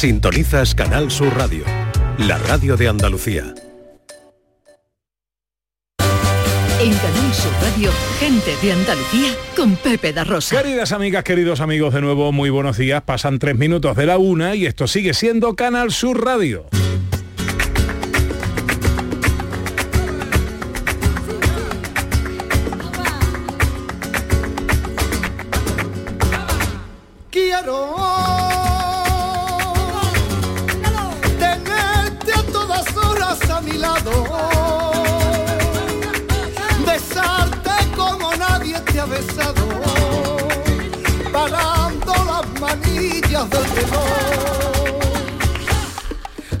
Sintonizas Canal Sur Radio, la radio de Andalucía. En Canal Sur Radio, gente de Andalucía con Pepe da Rosa. Queridas amigas, queridos amigos, de nuevo muy buenos días. Pasan tres minutos de la una y esto sigue siendo Canal Sur Radio. Del.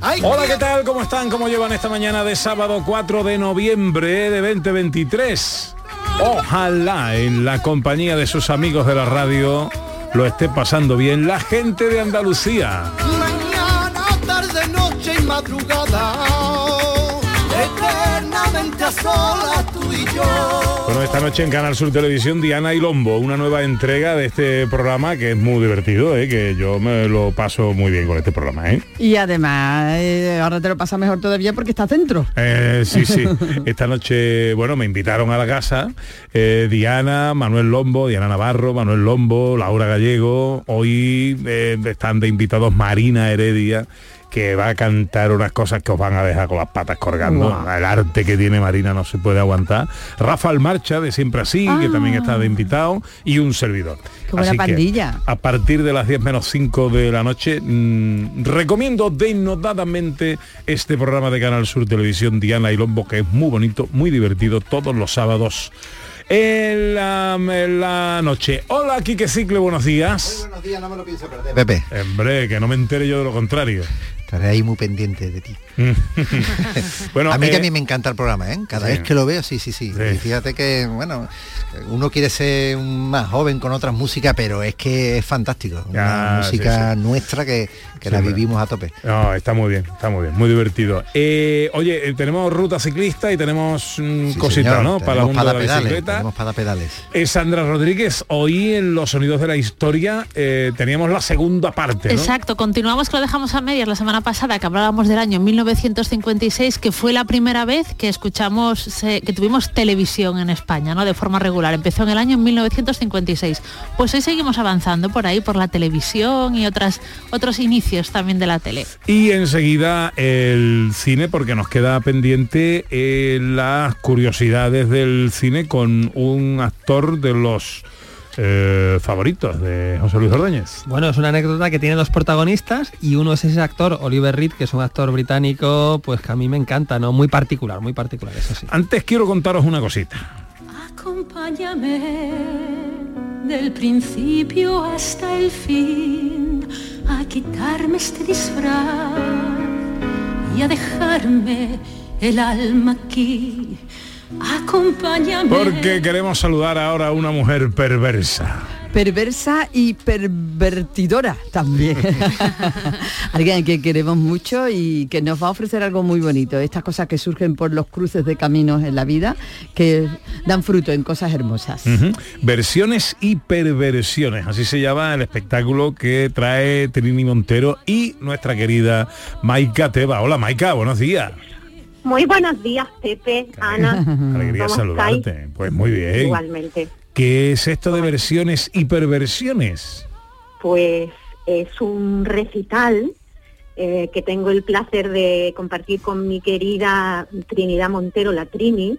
Ay, Hola, ¿qué tal? ¿Cómo están? ¿Cómo llevan esta mañana de sábado 4 de noviembre de 2023? Ojalá en la compañía de sus amigos de la radio lo esté pasando bien la gente de Andalucía. Mañana, tarde, noche y madrugada, eternamente a solas tú y yo. Bueno, esta noche en Canal Sur Televisión, Diana y Lombo, una nueva entrega de este programa que es muy divertido, ¿eh? que yo me lo paso muy bien con este programa. ¿eh? Y además, eh, ahora te lo pasa mejor todavía porque estás dentro. Eh, sí, sí. Esta noche, bueno, me invitaron a la casa eh, Diana, Manuel Lombo, Diana Navarro, Manuel Lombo, Laura Gallego. Hoy están de invitados Marina Heredia que va a cantar unas cosas que os van a dejar con las patas colgando. El arte que tiene Marina no se puede aguantar. Rafael Marcha, de Siempre Así, que también está de invitado, y un servidor. Qué buena Así que, pandilla. a partir de las 10 menos 5 de la noche, mm, recomiendo denodadamente este programa de Canal Sur Televisión Diana y Lombo, que es muy bonito, muy divertido, todos los sábados en la, en la noche. Hola, Quique Cicle, buenos días. Buenos días, no me lo pienso perder. Pepe, Hombre, que no me entere yo de lo contrario. Estaré ahí muy pendiente de ti. bueno, a mí que eh, a mí me encanta el programa, ¿eh? Cada sí. vez que lo veo, sí, sí, sí. Sí. Y fíjate que, bueno, uno quiere ser más joven con otras músicas, pero es que es fantástico. Ya, Una música sí, nuestra que, que Sí, la vivimos a tope. No, está muy bien, está muy bien, muy divertido. Eh, oye, eh, tenemos ruta ciclista y tenemos mm, Sí, cositas, señor, ¿no? Para el mundo de la pedales, bicicleta. tenemos pedales. Eh, Sandra Rodríguez, hoy en Los Sonidos de la Historia eh, teníamos la segunda parte, ¿no? Exacto, continuamos que lo dejamos a medias la semana pasada, que hablábamos del año 1956, que fue la primera vez que escuchamos, que tuvimos televisión en España, ¿no? De forma regular. Empezó en el año 1956. Pues hoy seguimos avanzando por ahí, por la televisión y otras, otros inicios también de la tele. Y enseguida el cine, porque nos queda pendiente eh, las curiosidades del cine con un actor de los eh, favoritos de José Luis Ordóñez. Bueno, es una anécdota que tiene dos protagonistas y uno es ese actor, Oliver Reed, que es un actor británico, pues que a mí me encanta, ¿no? Muy particular, muy particular, eso sí. Antes quiero contaros una cosita. Acompáñame del principio hasta el fin a quitarme este disfraz y a dejarme el alma aquí. Acompáñame. Porque queremos saludar ahora a una mujer perversa. Perversa y pervertidora también. Alguien que queremos mucho y que nos va a ofrecer algo muy bonito. Estas cosas que surgen por los cruces de caminos en la vida, que dan fruto en cosas hermosas. Versiones y perversiones, así se llama el espectáculo que trae Trini Montero y nuestra querida Maika Teba. Hola Maika, buenos días. Muy buenos días, Pepe, Ana. Alegría ¿Cómo saludarte. Pues muy bien. Igualmente. ¿Qué es esto de versiones y perversiones? Pues es un recital eh, que tengo el placer de compartir con mi querida Trinidad Montero, la Trini.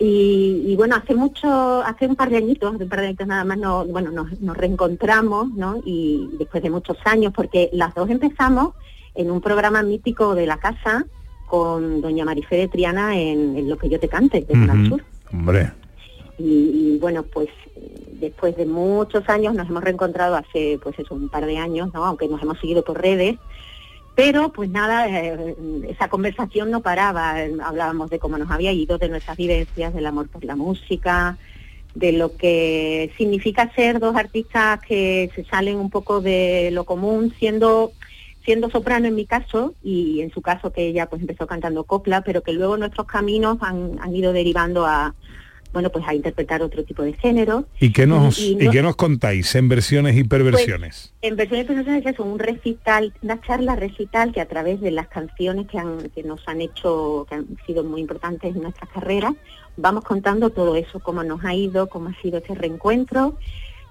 Y, y bueno, hace mucho, hace un par de añitos, hace un par de añitos nada más, no, bueno, nos, nos reencontramos, ¿no? Y después de muchos años, porque las dos empezamos en un programa mítico de la casa con doña Marife de Triana en, en Lo que yo te cante, de Ujú. Sur. Hombre, y, y, bueno pues después de muchos años nos hemos reencontrado hace pues eso un par de años no aunque nos hemos seguido por redes pero pues nada eh, esa conversación no paraba eh, hablábamos de cómo nos había ido de nuestras vivencias del amor por la música de lo que significa ser dos artistas que se salen un poco de lo común siendo siendo soprano en mi caso y en su caso que ella pues empezó cantando copla pero que luego nuestros caminos han, han ido derivando a bueno, pues a interpretar otro tipo de género. ¿Y qué nos, Y- y y qué nos contáis en versiones y perversiones? En versiones personales es un recital, una charla recital que a través de las canciones que, han, que nos han hecho, que han sido muy importantes en nuestras carreras, vamos contando todo eso, cómo nos ha ido, cómo ha sido ese reencuentro,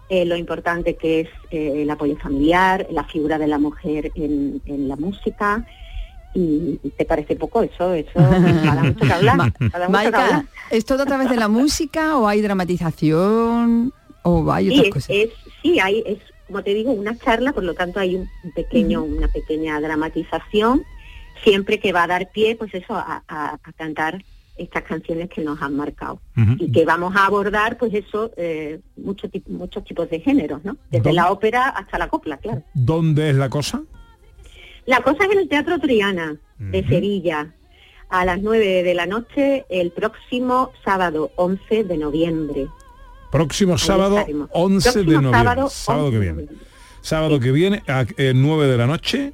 eh, lo importante que es eh, el apoyo familiar, la figura de la mujer en, en la música. Y, y te parece poco eso, eso da mucho que hablar. Ma- da mucho que Maika, hablar. ¿es todo a través de la música o hay dramatización o hay Sí, otras es, cosas? es- sí, hay, es, como te digo, una charla, por lo tanto hay un pequeño, una pequeña dramatización, siempre que va a dar pie, pues eso, a, a- a cantar estas canciones que nos han marcado. Y que vamos a abordar, pues eso, eh, mucho muchos tipos de géneros, ¿no? Desde la ópera hasta la copla, claro. ¿Dónde es la cosa? La cosa es en el Teatro Triana de. Sevilla, a las 9 de la noche, el próximo sábado 11 de noviembre. Próximo sábado estaremos. 11 de noviembre. sábado, Sábado, 11 que viene. Sábado que viene a eh, 9 de la noche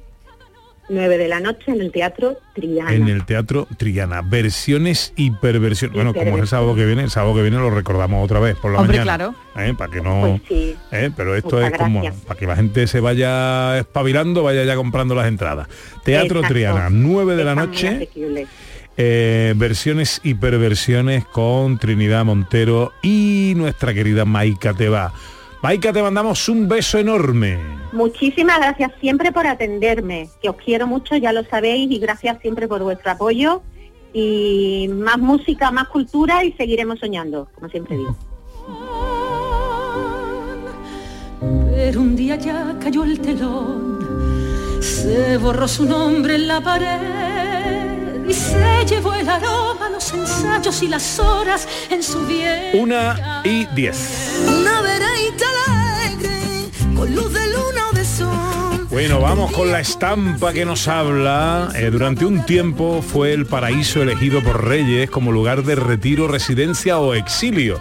9 de la noche en el Teatro Triana. en el Teatro Triana. Versiones y perversiones. Bueno, como es el sábado que viene, el sábado que viene lo recordamos otra vez por la Hombre, mañana. claro. ¿eh? Para que no... Pues sí. ¿eh? Pero esto Muchas es como gracias. para que la gente se vaya espabilando, vaya ya comprando las entradas. Teatro Exacto. Triana, 9 de la Está noche. Eh, versiones y perversiones con Trinidad Montero y nuestra querida Maika Teba. Maika, te mandamos un beso enorme. Muchísimas gracias siempre por atenderme, que os quiero mucho, ya lo sabéis, y gracias siempre por vuestro apoyo. Y más música, más cultura y seguiremos soñando, como siempre digo. Pero un día ya cayó el telón, se borró su nombre en la pared y se llevó el aroma, los ensayos y las horas en su bien. Una y diez. Una vereita alegre, con luz de luna o de sol. Bueno, vamos con la estampa que nos habla. Eh, durante un tiempo fue el paraíso elegido por Reyes como lugar de retiro, residencia o exilio.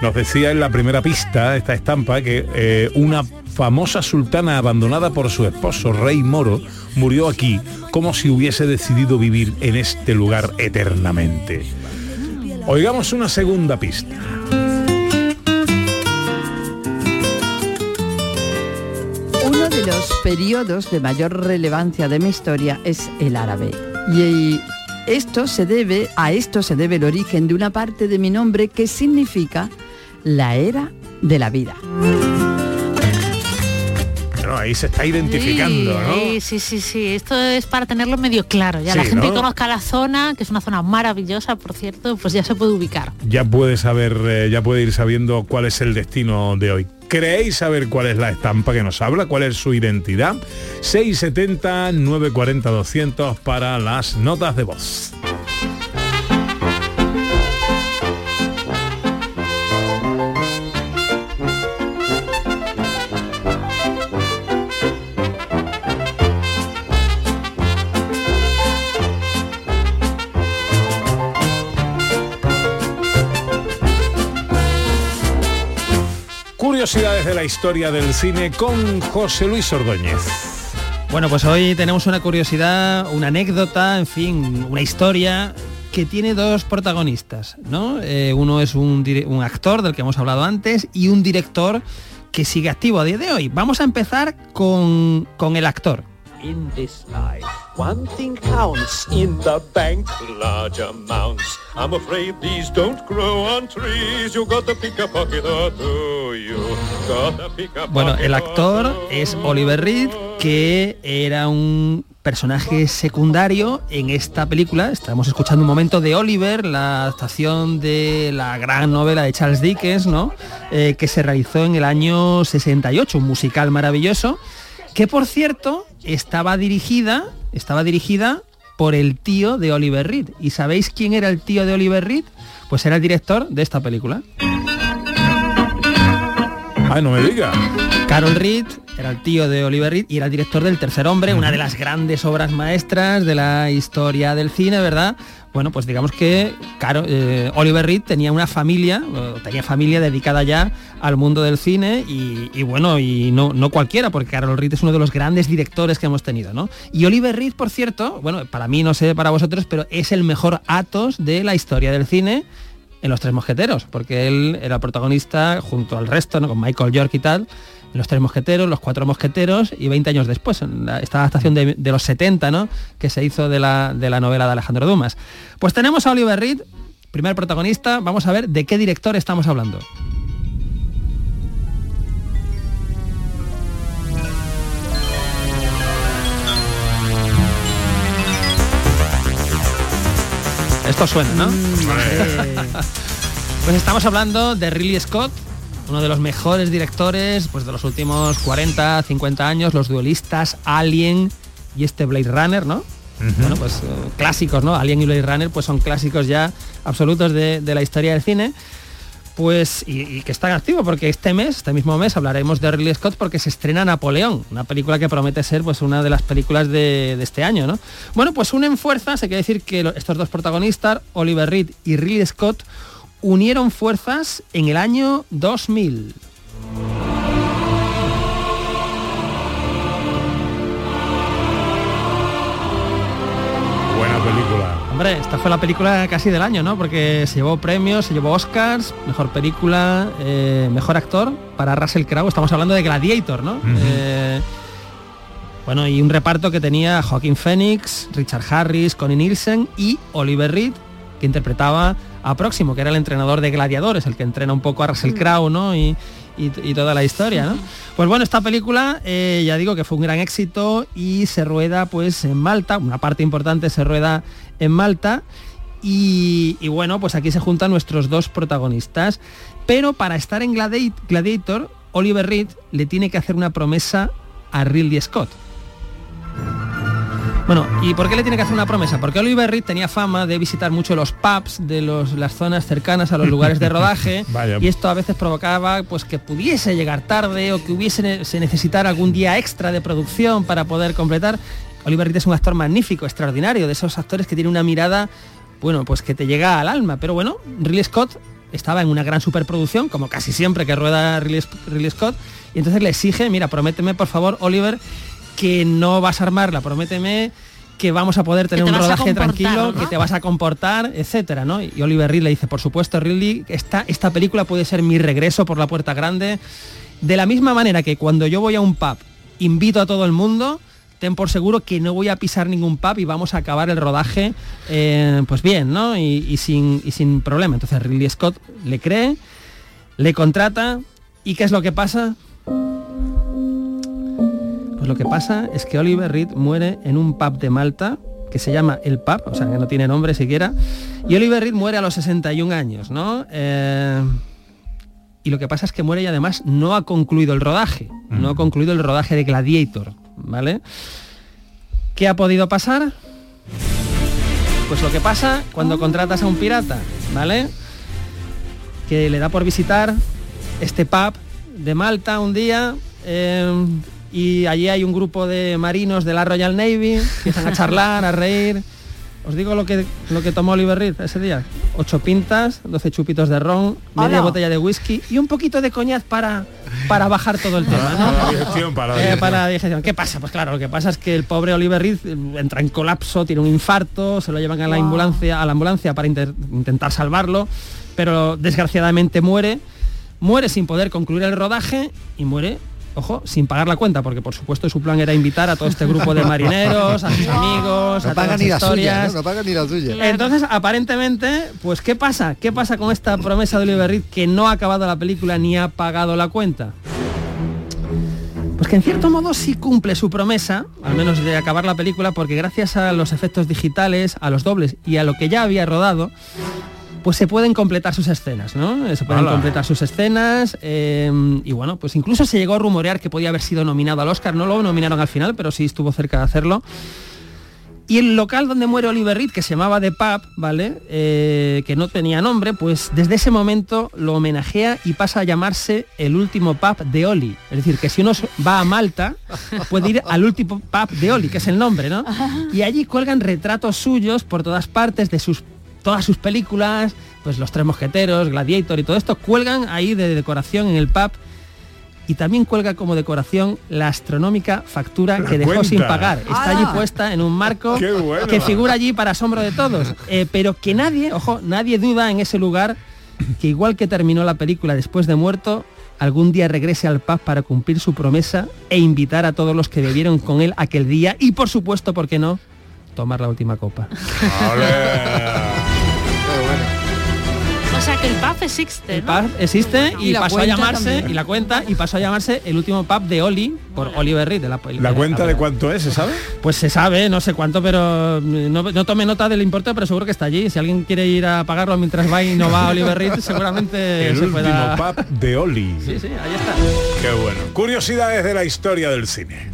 Nos decía en la primera pista esta estampa que eh, una famosa sultana abandonada por su esposo, rey moro, murió aquí como si hubiese decidido vivir en este lugar eternamente. Oigamos una segunda pista. Uno de los periodos de mayor relevancia de mi historia es el árabe. Y esto se debe, a esto se debe el origen de una parte de mi nombre que significa la era de la vida. Ahí se está identificando, ¿no? Sí, sí, sí, sí. Esto es para tenerlo medio claro. Ya la Sí, gente conozca la zona, que es una zona maravillosa, por cierto, pues ya se puede ubicar. ya puede saber, eh, ya puede ir sabiendo cuál es el destino de hoy. ¿Creéis saber cuál es la estampa que nos habla? ¿Cuál es su identidad? 670 940 200 para las notas de voz. Curiosidades de la historia del cine con José Luis Ordóñez. Bueno, pues hoy tenemos una curiosidad, una anécdota, en fin, una historia que tiene dos protagonistas, ¿no? Eh, uno es un, un actor del que hemos hablado antes y un director que sigue activo a día de hoy. Vamos a empezar con, con el actor. In this life, one thing counts. In the bank, large amounts. I'm afraid these don't grow on trees. You got to pick a pocket or two. You got to pick a Bueno, el or actor es Oliver Reed, que era un personaje secundario en esta película. Estamos escuchando un momento de Oliver, la adaptación de la gran novela de Charles Dickens, ¿no? Eh, que se realizó en el año 68, un musical maravilloso, que por cierto estaba dirigida, estaba dirigida por el tío de Oliver Reed. ¿Y sabéis quién era el tío de Oliver Reed? Pues era el director de esta película. Ay, no me diga. Carol Reed era el tío de Oliver Reed y era el director del Tercer Hombre, una de las grandes obras maestras de la historia del cine, ¿verdad? Bueno, pues digamos que Caro- eh, Oliver Reed tenía una familia, tenía familia dedicada ya al mundo del cine y, y bueno, y no, no cualquiera, porque Carol Reed es uno de los grandes directores que hemos tenido, ¿no? Y Oliver Reed, por cierto, bueno, para mí no sé para vosotros, pero es el mejor Atos de la historia del cine en Los Tres Mosqueteros, porque él era protagonista junto al resto, ¿no? con Michael York y tal, en Los Tres Mosqueteros, Los Cuatro Mosqueteros y 20 años después, en la- esta adaptación de, de los 70, ¿no? que se hizo de la, de la novela de Alejandro Dumas. Pues tenemos a Oliver Reed, primer protagonista, vamos a ver de qué director estamos hablando. Esto suena, ¿no? Pues estamos hablando de Ridley Scott, uno de los mejores directores pues, de los últimos 40, 50 años, los duelistas, Alien y este Blade Runner, ¿no? Bueno, pues eh, clásicos, ¿no? Alien y Blade Runner pues son clásicos ya absolutos de, de la historia del cine. Pues, y, que están activos, porque este mes, este mismo mes, hablaremos de Ridley Scott porque se estrena Napoleón, una película que promete ser pues una de las películas de, de este año, ¿no? Bueno, pues unen fuerzas, hay que decir que estos dos protagonistas, Oliver Reed y Ridley Scott, unieron fuerzas en el año 2000. Hombre, esta fue la película casi del año, ¿no? Porque se llevó premios, se llevó Oscars, mejor película, eh, mejor actor para Russell Crowe. Estamos hablando de Gladiator, ¿no? Eh, bueno, y un reparto que tenía Joaquín Phoenix, Richard Harris, Connie Nielsen y Oliver Reed, que interpretaba a Próximo, que era el entrenador de gladiadores, el que entrena un poco a Russell Crowe, ¿no? Y, y- toda la historia, ¿no? Pues bueno, esta película, eh, ya digo que fue un gran éxito y se rueda pues en Malta, una parte importante se rueda en Malta. Y, bueno, pues aquí se juntan nuestros dos protagonistas. Pero para estar en Gladi- Gladiator, Oliver Reed le tiene que hacer una promesa a Ridley Scott. Bueno, ¿y por qué le tiene que hacer una promesa? Porque Oliver Reed tenía fama de visitar mucho los pubs de los- las zonas cercanas a los lugares de rodaje y esto a veces provocaba pues que pudiese llegar tarde o que hubiese se algún día extra de producción para poder completar. Oliver Reed es un actor magnífico, extraordinario, de esos actores que tiene una mirada, bueno, pues que te llega al alma. Pero bueno, Ridley Scott estaba en una gran superproducción, como casi siempre que rueda Ridley, Ridley Scott, y entonces le exige, mira, prométeme por favor, Oliver, que no vas a armarla, prométeme que vamos a poder tener te un rodaje tranquilo, ¿no? que te vas a comportar, etcétera, ¿no? Y Oliver Reed le dice, por supuesto, Ridley, esta, esta película puede ser mi regreso por la puerta grande. De la misma manera que cuando yo voy a un pub, invito a todo el mundo, ten por seguro que no voy a pisar ningún pub y vamos a acabar el rodaje eh, pues bien, ¿no? Y, y sin, y sin problema. Entonces Ridley Scott le cree, le contrata y ¿qué es lo que pasa? Pues lo que pasa es que Oliver Reed muere en un pub de Malta que se llama El Pub, o sea que no tiene nombre siquiera, y Oliver Reed muere a los 61 años, ¿no? Eh, y lo que pasa es que muere y además no ha concluido el rodaje, no ha concluido el rodaje de Gladiator, ¿vale? ¿Qué ha podido pasar? Pues lo que pasa cuando contratas a un pirata, ¿vale? Que le da por visitar este pub de Malta un día eh, y allí hay un grupo de marinos de la Royal Navy, empiezan a charlar, a reír. Os digo lo que, lo que tomó Oliver Reed ese día. Ocho pintas, 12 chupitos de ron, media botella de whisky y un poquito de coñaz para, para bajar todo el tema. ¿no? Para la digestión, para la Eh, digestión. para la digestión. ¿Qué pasa? Pues claro, lo que pasa es que el pobre Oliver Reed eh, entra en colapso, tiene un infarto, se lo llevan a la Wow. ambulancia, a la ambulancia para inter- intentar salvarlo, pero desgraciadamente muere, muere sin poder concluir el rodaje y muere, ojo, sin pagar la cuenta, porque por supuesto su plan era invitar a todo este grupo de marineros, a sus amigos, No a todas las ni la suya, historias. ¿no? No pagan ni la suya. Entonces, aparentemente, pues ¿qué pasa? ¿Qué pasa con esta promesa de Oliver Reed que no ha acabado la película ni ha pagado la cuenta? Pues que en cierto modo sí cumple su promesa, al menos de acabar la película, porque gracias a los efectos digitales, a los dobles y a lo que ya había rodado, pues se pueden completar sus escenas, ¿no? Eh, Se pueden completar sus escenas eh, y bueno, pues incluso se llegó a rumorear que podía haber sido nominado al Oscar, no lo nominaron al final, pero sí estuvo cerca de hacerlo. Y el local donde muere Oliver Reed, que se llamaba The Pub, ¿vale? Eh, que no tenía nombre, pues desde ese momento lo homenajea y pasa a llamarse el último pub de Oli. Es decir, que si uno va a Malta, puede ir al último pub de Oli, que es el nombre, ¿no? Y allí cuelgan retratos suyos por todas partes de sus todas sus películas, pues Los Tres Mosqueteros, Gladiator y todo esto, cuelgan ahí de decoración en el pub y también cuelga como decoración la astronómica factura La que dejó cuenta. sin pagar. Está allí puesta en un marco bueno. que figura allí para asombro de todos. Eh, pero que nadie, ojo, nadie duda en ese lugar que igual que terminó la película después de muerto, algún día regrese al pub para cumplir su promesa e invitar a todos los que bebieron con él aquel día y por supuesto, ¿por qué no? Tomar la última copa. O sea que el pub existe, El ¿no? pub existe y, Y pasó a llamarse también. y la cuenta y pasó a llamarse el último pub de Oli por Oliver Reed de la película. ¿La cuenta de cuánto es, se sabe? Pues se sabe, no sé cuánto, pero mm, no, no tome nota del importe, pero seguro que está allí. Si alguien quiere ir a pagarlo mientras va y no va a Oliver Reed, seguramente El se último pueda... pub de Oli. Sí, sí, ahí está. Qué bueno. Curiosidades de la historia del cine.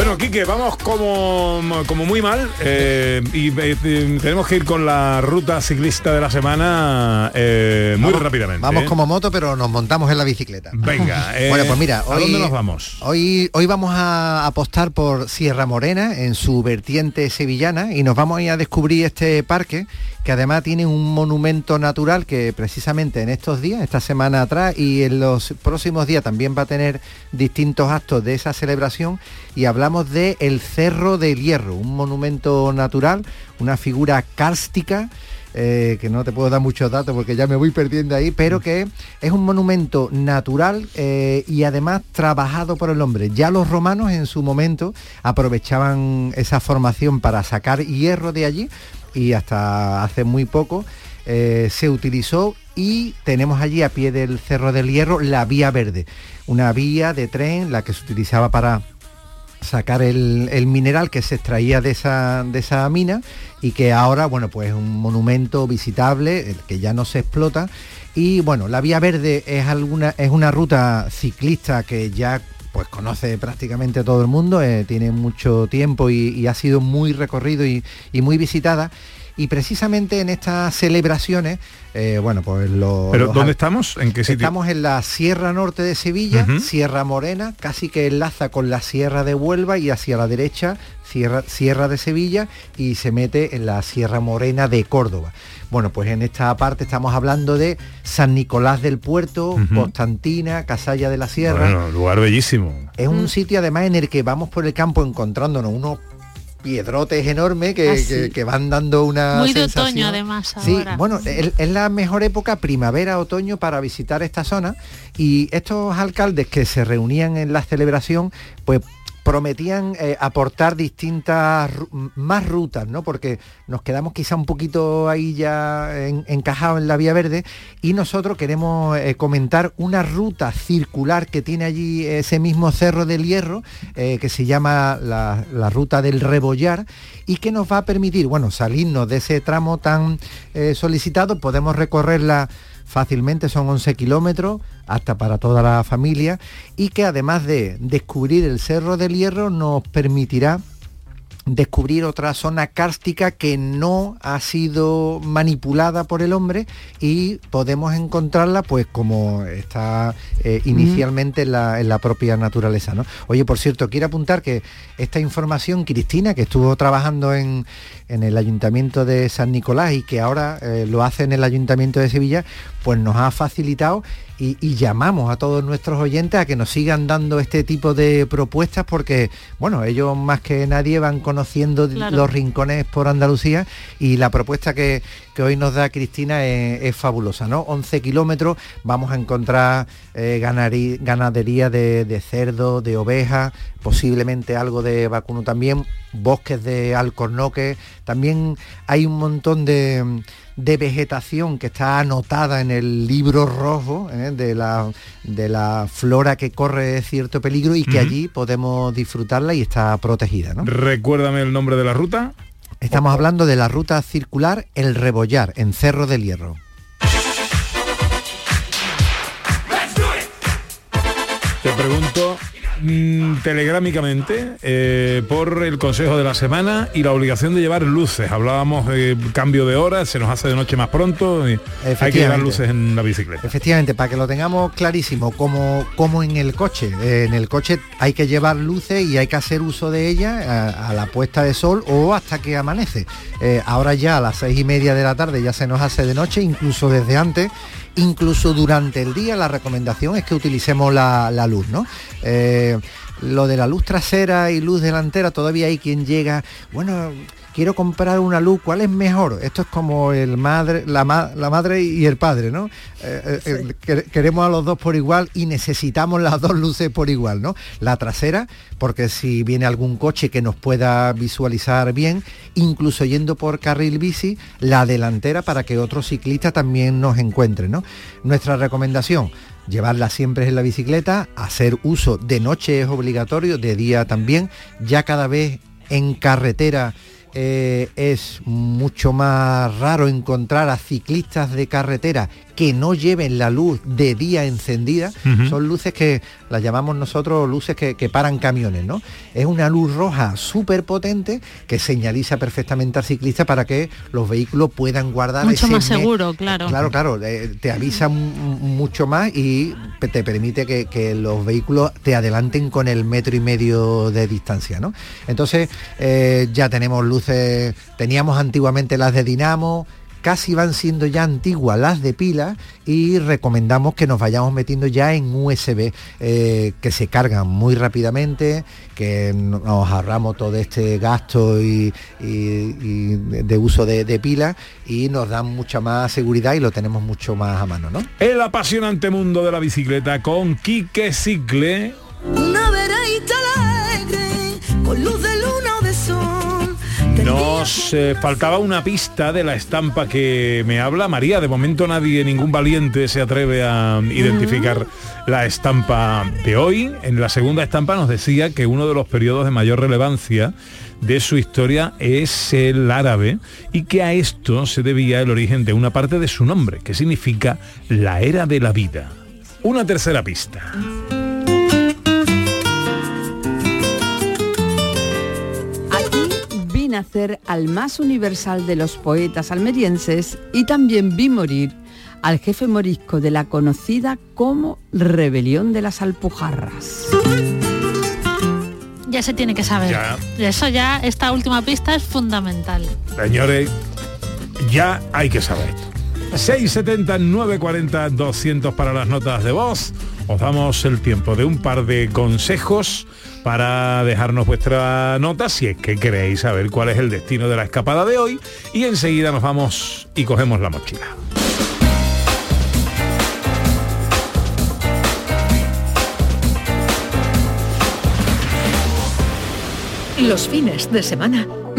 Bueno, Quique, vamos como, como muy mal eh, y eh, tenemos que ir con la ruta ciclista de la semana eh, muy Vamos- rápidamente. Vamos ¿eh? como moto, pero nos montamos en la bicicleta. Venga, bueno, pues mira, ¿a hoy, dónde nos vamos? Hoy, hoy vamos a apostar por Sierra Morena en su vertiente sevillana y nos vamos a ir a descubrir este parque que además tiene un monumento natural que precisamente en estos días, esta semana atrás y en los próximos días también va a tener distintos actos de esa celebración y hablamos de el Cerro del Hierro, un monumento natural, una figura cárstica eh, que no te puedo dar muchos datos porque ya me voy perdiendo ahí, pero que es un monumento natural eh, y además trabajado por el hombre. Ya los romanos en su momento aprovechaban esa formación para sacar hierro de allí y hasta hace muy poco eh, se utilizó y tenemos allí a pie del Cerro del Hierro la Vía Verde, una vía de tren, la que se utilizaba para sacar el, mineral que se extraía de esa, de esa mina y que ahora, bueno, pues es un monumento visitable, el que ya no se explota. Y bueno, la Vía Verde es, alguna, es una ruta ciclista que ya pues conoce prácticamente todo el mundo, eh, tiene mucho tiempo y, ha sido muy recorrido y muy visitada. Y precisamente en estas celebraciones, eh, bueno, pues lo... ¿Pero los dónde estamos? ¿En qué sitio? Estamos en la Sierra Norte de Sevilla. Sierra Morena, casi que enlaza con la Sierra de Huelva y hacia la derecha Sierra, Sierra de Sevilla y se mete en la Sierra Morena de Córdoba. Bueno, pues en esta parte estamos hablando de San Nicolás del Puerto. Constantina, Casalla de la Sierra. Bueno, lugar bellísimo. Es un sitio además en el que vamos por el campo encontrándonos unos piedrotes enormes que, Ah, sí. que- que van dando una Muy de sensación. otoño además Sí, ahora. bueno, es, es la mejor época primavera, otoño para visitar esta zona y estos alcaldes que se reunían en la celebración, pues prometían eh, aportar distintas más rutas, ¿no? Porque nos quedamos quizá un poquito ahí ya en- encajados en la vía verde y nosotros queremos eh, comentar una ruta circular que tiene allí ese mismo cerro del hierro eh, que se llama la, la ruta del rebollar y que nos va a permitir, bueno, salirnos de ese tramo tan solicitado, podemos recorrerla fácilmente, son 11 kilómetros, hasta para toda la familia, y que además de descubrir el Cerro del Hierro nos permitirá descubrir otra zona cárstica que no ha sido manipulada por el hombre y podemos encontrarla pues como está eh, inicialmente en, la, en la propia naturaleza. ¿no? Oye, por cierto, quiero apuntar que esta información, Cristina, que estuvo trabajando en, en el Ayuntamiento de San Nicolás y que ahora eh, lo hace en el Ayuntamiento de Sevilla, pues nos ha facilitado y, y llamamos a todos nuestros oyentes a que nos sigan dando este tipo de propuestas porque, bueno, ellos más que nadie van conociendo Claro. los rincones por Andalucía y la propuesta que, que hoy nos da Cristina es, es fabulosa, ¿no? 11 kilómetros, vamos a encontrar eh, ganari- ganadería de, de cerdo, de ovejas, posiblemente algo de vacuno también, bosques de alcornoques, también hay un montón de, de vegetación que está anotada en el libro rojo ¿eh? de, la, de la flora que corre cierto peligro y que allí podemos disfrutarla y está protegida. ¿no? Recuérdame el nombre de la ruta. Estamos hablando de la ruta circular El Rebollar, en Cerro del Hierro. Te pregunto mm, telegrámicamente eh, por el consejo de la semana y la obligación de llevar luces. Hablábamos de cambio de hora, se nos hace de noche más pronto y hay que llevar luces en la bicicleta. Efectivamente, para que lo tengamos clarísimo, como, como en el coche. Eh, en el coche hay que llevar luces y hay que hacer uso de ellas a, a la puesta de sol o hasta que amanece. Eh, ahora ya a las seis y media de la tarde ya se nos hace de noche, incluso desde antes. Incluso durante el día la recomendación es que utilicemos la, la luz, ¿no? Eh, lo de la luz trasera y luz delantera, todavía hay quien llega, bueno, quiero comprar una luz, ¿cuál es mejor? Esto es como el madre, la, ma- la madre y el padre, ¿no? Eh, eh, eh, que- queremos a los dos por igual y necesitamos las dos luces por igual, ¿no? La trasera, porque si viene algún coche que nos pueda visualizar bien, incluso yendo por carril bici, la delantera para que otro ciclista también nos encuentre, ¿no? Nuestra recomendación, llevarla siempre en la bicicleta, hacer uso de noche es obligatorio, de día también, ya cada vez en carretera eh, es mucho más raro encontrar a ciclistas de carretera que no lleven la luz de día encendida. Son luces que las llamamos nosotros luces que, que paran camiones, ¿no? Es una luz roja súper potente que señaliza perfectamente al ciclista para que los vehículos puedan guardar Mucho ese más seguro, claro. Claro, claro, eh, te avisa mu- mucho más y te permite que, que los vehículos te adelanten con el metro y medio de distancia, ¿no? Entonces eh, ya tenemos luces, teníamos antiguamente las de dinamo, casi van siendo ya antiguas las de pila y recomendamos que nos vayamos metiendo ya en USB, eh, que se cargan muy rápidamente, que no- nos ahorramos todo este gasto y, y- y de uso de, de pila y nos dan mucha más seguridad y lo tenemos mucho más a mano, ¿no? El apasionante mundo de la bicicleta con Quique Cicle. Una Nos eh, faltaba una pista de la estampa que me habla María. De momento nadie, ningún valiente se atreve a identificar la estampa de hoy. En la segunda estampa nos decía que uno de los periodos de mayor relevancia de su historia es el árabe y que a esto se debía el origen de una parte de su nombre, que significa la era de la vida. Una tercera pista. Vi nacer al más universal de los poetas almerienses y también vi morir al jefe morisco de la conocida como Rebelión de las Alpujarras. Ya se tiene que saber. Ya. Eso ya, esta última pista es fundamental. Señores, ya hay que saber esto. 670 940 200 para las notas de voz. Os damos el tiempo de un par de consejos para dejarnos vuestra nota si es que queréis saber cuál es el destino de la escapada de hoy y enseguida nos vamos y cogemos la mochila. Los fines de semana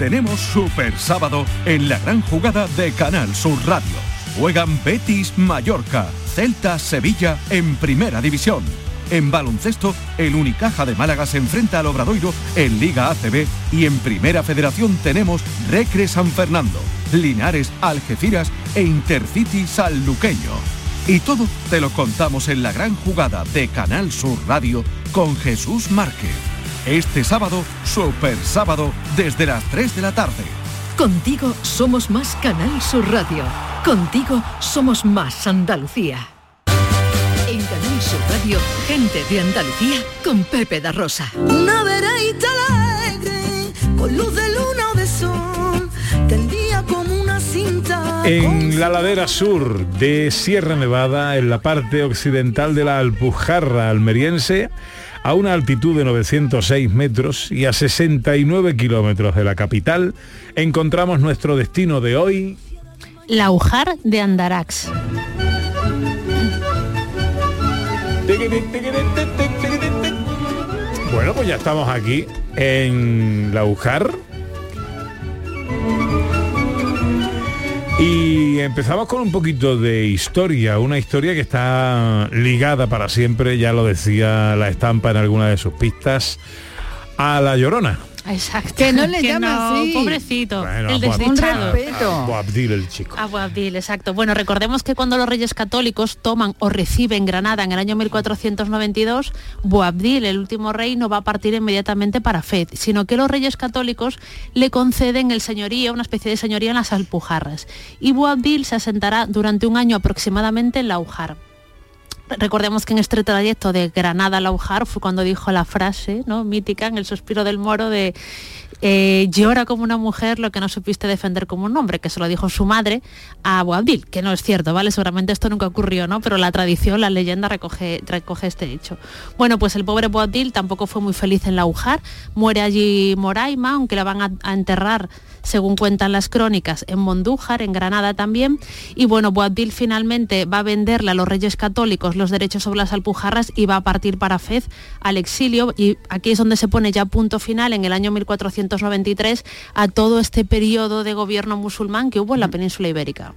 Tenemos Super Sábado en la gran jugada de Canal Sur Radio. Juegan Betis Mallorca, Celta Sevilla en Primera División. En baloncesto, el Unicaja de Málaga se enfrenta al Obradoiro en Liga ACB y en Primera Federación tenemos Recre San Fernando, Linares Algeciras e Intercity Sanluqueño. Y todo te lo contamos en la gran jugada de Canal Sur Radio con Jesús Márquez. Este sábado, Super Sábado, desde las 3 de la tarde. Contigo somos más Canal Sur Radio. Contigo somos más Andalucía. En Canal Sur Radio, gente de Andalucía con Pepe da Rosa. Una veredita alegre, con luz de luna o de sol, tendía como una cinta. En la ladera sur de Sierra Nevada, en la parte occidental de la Alpujarra almeriense, a una altitud de 906 metros y a 69 kilómetros de la capital, encontramos nuestro destino de hoy. La Ujar de Andarax. Bueno, pues ya estamos aquí en la Ujar. Y empezamos con un poquito de historia, una historia que está ligada para siempre, ya lo decía la estampa en alguna de sus pistas, a la llorona. Exacto. Que no le Que llame no, así. Pobrecito. Bueno, el Abu Abdil- desdichado. a- a Abu Abdil, el chico. Abu Abdil, exacto. Bueno, recordemos que cuando los reyes católicos toman o reciben Granada en el año 1492, Boabdil, el último rey, no va a partir inmediatamente para Fez, sino que los reyes católicos le conceden el señorío, una especie de señoría en las Alpujarras. Y Boabdil se asentará durante un año aproximadamente en Laujar. Recordemos que en este trayecto de Granada a Laujar fue cuando dijo la frase ¿no? mítica en el suspiro del moro de eh, llora como una mujer lo que no supiste defender como un hombre, que se lo dijo su madre a Abu Abdil, que no es cierto, ¿vale? Seguramente esto nunca ocurrió, ¿no? Pero la tradición, la leyenda recoge, recoge este hecho. Bueno, pues el pobre Abu Abdil tampoco fue muy feliz en Laujar, muere allí Moraima, aunque la van a enterrar según cuentan las crónicas, en Mondújar, en Granada también. Y bueno, Boabdil finalmente va a venderle a los reyes católicos los derechos sobre las alpujarras y va a partir para Fez al exilio. Y aquí es donde se pone ya punto final en el año 1493 a todo este periodo de gobierno musulmán que hubo en la península ibérica.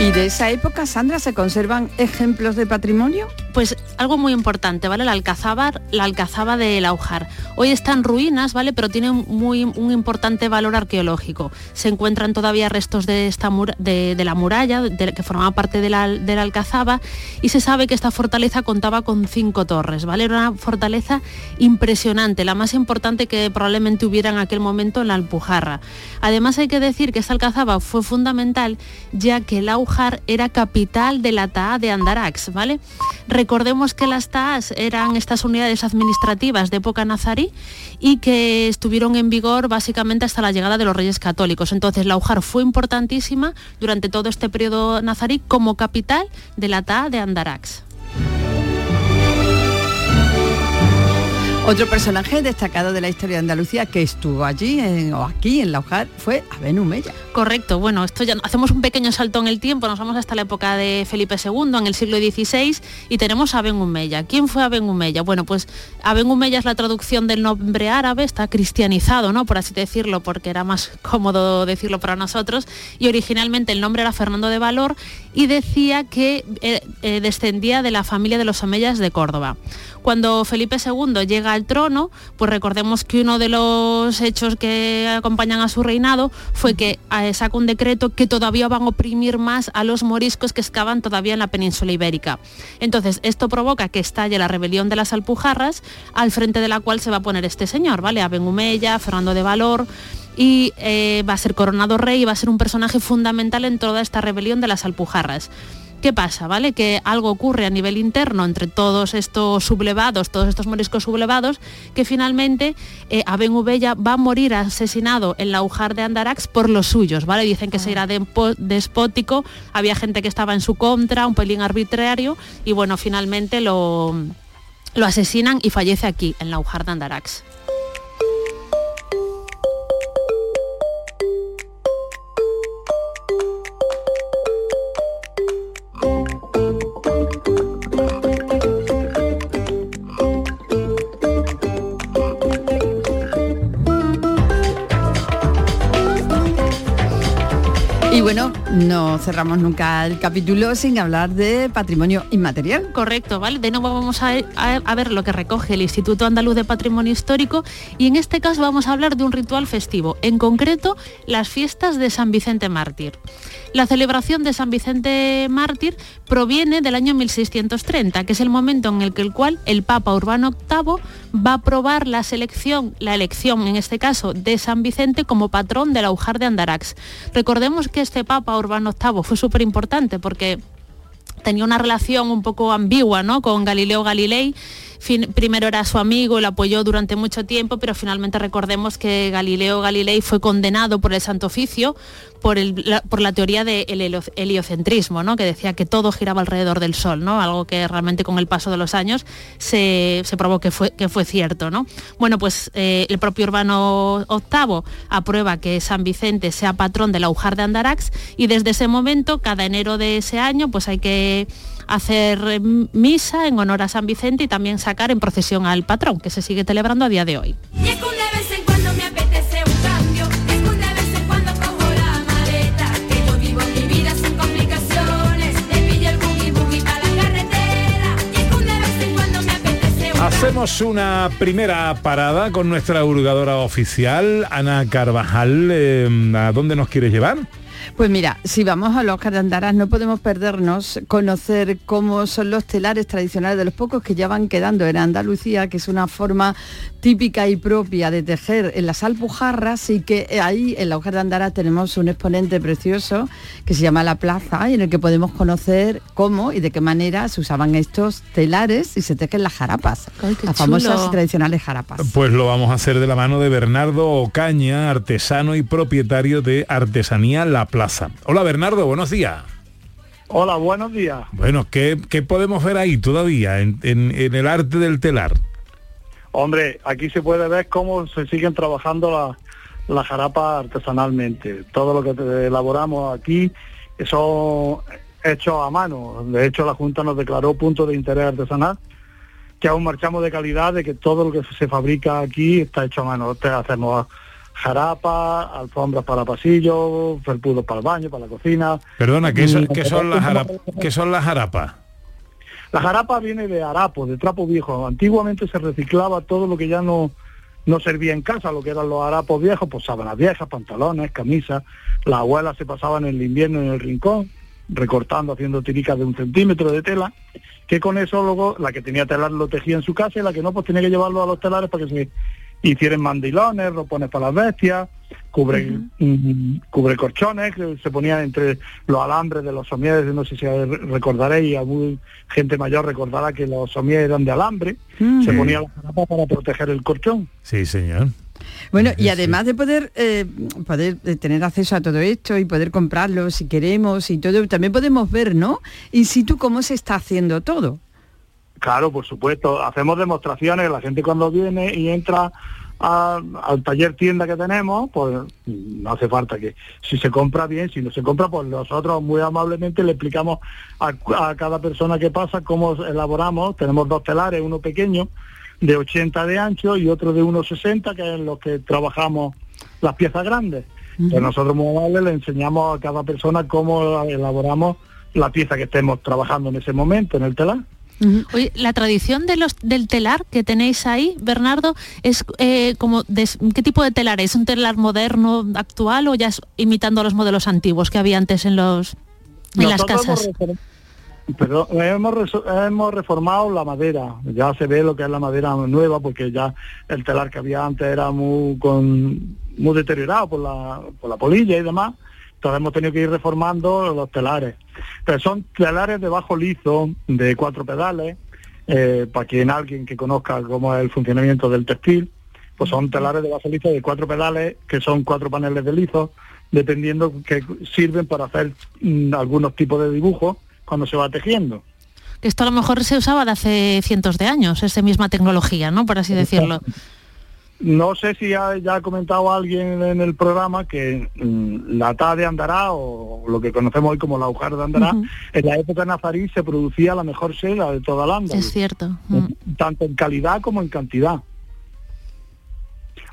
¿Y de esa época, Sandra, se conservan ejemplos de patrimonio? Pues algo muy importante, ¿vale? La alcazaba, la alcazaba de Laujar. Hoy está en ruinas, ¿vale? Pero tiene muy, un importante valor arqueológico. Se encuentran todavía restos de, esta mur- de, de la muralla, que formaba parte de la, de la alcazaba, y se sabe que esta fortaleza contaba con cinco torres, ¿vale? Era una fortaleza impresionante, la más importante que probablemente hubiera en aquel momento en la Alpujarra. Además hay que decir que esta alcazaba fue fundamental ya que Laujar era capital de la Taa de Andarax, ¿vale? Recordemos que las TAAs eran estas unidades administrativas de época nazarí y que estuvieron en vigor básicamente hasta la llegada de los reyes católicos. Entonces Laujar fue importantísima durante todo este periodo nazarí como capital de la Taa de Andarax. Otro personaje destacado de la historia de Andalucía que estuvo allí en- o aquí en Laujar fue Aben Humeya. Correcto, bueno, esto ya hacemos un pequeño salto en el tiempo, nos vamos hasta la época de Felipe II, en el siglo XVI, y tenemos a Ben Humeya. ¿Quién fue Aben Humeya? Bueno, pues Aben Humeya es la traducción del nombre árabe, está cristianizado, ¿no? Por así decirlo, porque era más cómodo decirlo para nosotros, y originalmente el nombre era Fernando de Valor, y decía que eh, eh, descendía de la familia de los Omeyas de Córdoba. Cuando Felipe II llega al trono, pues recordemos que uno de los hechos que acompañan a su reinado fue que saca un decreto que todavía van a oprimir más a los moriscos que excavan todavía en la península ibérica. Entonces, esto provoca que estalle la rebelión de las Alpujarras, al frente de la cual se va a poner este señor, ¿vale? Aben Humeya, Fernando de Valor, y eh, va a ser coronado rey y va a ser un personaje fundamental en toda esta rebelión de las Alpujarras. ¿Qué pasa? ¿Vale? Que algo ocurre a nivel interno entre todos estos sublevados, todos estos moriscos sublevados, que finalmente eh, Aben Humeya va a morir asesinado en la Ujar de Andarax por los suyos, ¿vale? Dicen que se era dempo- despótico, había gente que estaba en su contra, un pelín arbitrario, y bueno, finalmente lo, lo asesinan y fallece aquí, en la Ujar de Andarax. Cerramos nunca el capítulo sin hablar de patrimonio inmaterial. Correcto, ¿vale? De nuevo vamos a, ver lo que recoge el Instituto Andaluz de Patrimonio Histórico y en este caso vamos a hablar de un ritual festivo, en concreto las fiestas de San Vicente Mártir. La celebración de San Vicente Mártir proviene del año 1630, que es el momento en el que el cual el Papa Urbano VIII va a aprobar la selección, la elección en este caso de San Vicente como patrón de la Ujar de Andarax. Recordemos que este Papa Urbano Fue súper importante porque tenía una relación un poco ambigua ¿no? con Galileo Galilei. Primero era su amigo lo apoyó durante mucho tiempo, pero finalmente recordemos que Galileo Galilei fue condenado por el Santo Oficio por, el- la, por la teoría del heliocentrismo, ¿no? que decía que todo giraba alrededor del Sol, ¿no? algo que realmente con el paso de los años se, se probó que fue, que fue cierto. ¿no? Bueno, pues eh, el propio Urbano VIII aprueba que San Vicente sea patrón de la Ujar de Andarax y desde ese momento, cada enero de ese año, pues hay que hacer eh, misa en honor a San Vicente y también sacar en procesión al patrón, que se sigue celebrando a día de hoy. Hacemos una primera parada con nuestra hurgadora oficial, Ana Carvajal. Eh, ¿A dónde nos quieres llevar? Pues mira, si vamos a los Oscar de Andaras no podemos perdernos conocer cómo son los telares tradicionales de los pocos que ya van quedando en Andalucía, que es una forma típica y propia de tejer en las alpujarras y que ahí en la Oscar de Andaras tenemos un exponente precioso que se llama La Plaza y en el que podemos conocer cómo y de qué manera se usaban estos telares y se tejen las jarapas, las famosas y tradicionales jarapas. Pues lo vamos a hacer de la mano de Bernardo Ocaña, artesano y propietario de Artesanía La Plaza. Hola Bernardo, buenos días. Hola, buenos días. Bueno, ¿qué, qué podemos ver ahí todavía en, en- en el arte del telar? Hombre, aquí se puede ver cómo se siguen trabajando la- las jarapas artesanalmente. Todo lo que elaboramos aquí son hechos a mano. De hecho, la Junta nos declaró punto de interés artesanal, que aún marchamos de calidad, de que todo lo que se fabrica aquí está hecho a mano. Te hacemos jarapas, alfombras para pasillos, felpudos para el baño, para la cocina. Perdona, ¿qué, son- qué son, las jarap- qué son las jarapas? La jarapa viene de harapo, de trapo viejo. Antiguamente se reciclaba todo lo que ya no, no servía en casa, lo que eran los harapos viejos, pues sábanas viejas, pantalones, camisas. Las abuelas se pasaban el invierno en el rincón, recortando, haciendo tiricas de un centímetro de tela, que con eso luego la que tenía telar lo tejía en su casa y la que no, pues tenía que llevarlo a los telares para que se hicieran mandilones, ropones para las bestias, cubre, mm, cubre colchones, que se ponían entre los alambres de los somieres, no sé si recordaréis, algún gente mayor recordará que los somieres eran de alambre, se ponía la jarapa para proteger el colchón. Sí, señor. Bueno, y además de poder, eh, poder eh, tener acceso a todo esto y poder comprarlo si queremos y todo, también podemos ver, ¿no? In situ cómo se está haciendo todo. Claro, por supuesto. Hacemos demostraciones. La gente cuando viene y entra a- al taller tienda que tenemos, pues no hace falta que si se compra bien, si no se compra, pues nosotros muy amablemente le explicamos a, a cada persona que pasa cómo elaboramos. Tenemos dos telares, uno pequeño de 80 de ancho y otro de 1,60, que es en los que trabajamos las piezas grandes. Pues nosotros muy amables le enseñamos a cada persona cómo elaboramos la pieza que estemos trabajando en ese momento en el telar. Oye, la tradición de los, del telar que tenéis ahí, Bernardo, es eh, como de- ¿qué tipo de telar es? ¿Un telar moderno, actual o ya es imitando los modelos antiguos que había antes en los en las casas? hemos Perdón, hemos, hemos reformado la madera, ya se ve lo que es la madera nueva, porque ya el telar que había antes era muy con muy deteriorado por la, por la polilla y demás, entonces hemos tenido que ir reformando los telares. Pero son telares de bajo liso, de cuatro pedales, eh, para quien alguien que conozca cómo es el funcionamiento del textil, pues son telares de bajo liso de cuatro pedales, que son cuatro paneles de liso, dependiendo que sirven para hacer mm, algunos tipos de dibujos cuando se va tejiendo. Que Esto a lo mejor se usaba de hace cientos de años, esa misma tecnología, ¿no? Por así decirlo. No sé si ya, ya ha comentado alguien en el programa que mm, la TA de Andará, o lo que conocemos hoy como la hojar de Andará, en la época nazarí se producía la mejor seda de toda la Andaluz. Es cierto. tanto en calidad como en cantidad.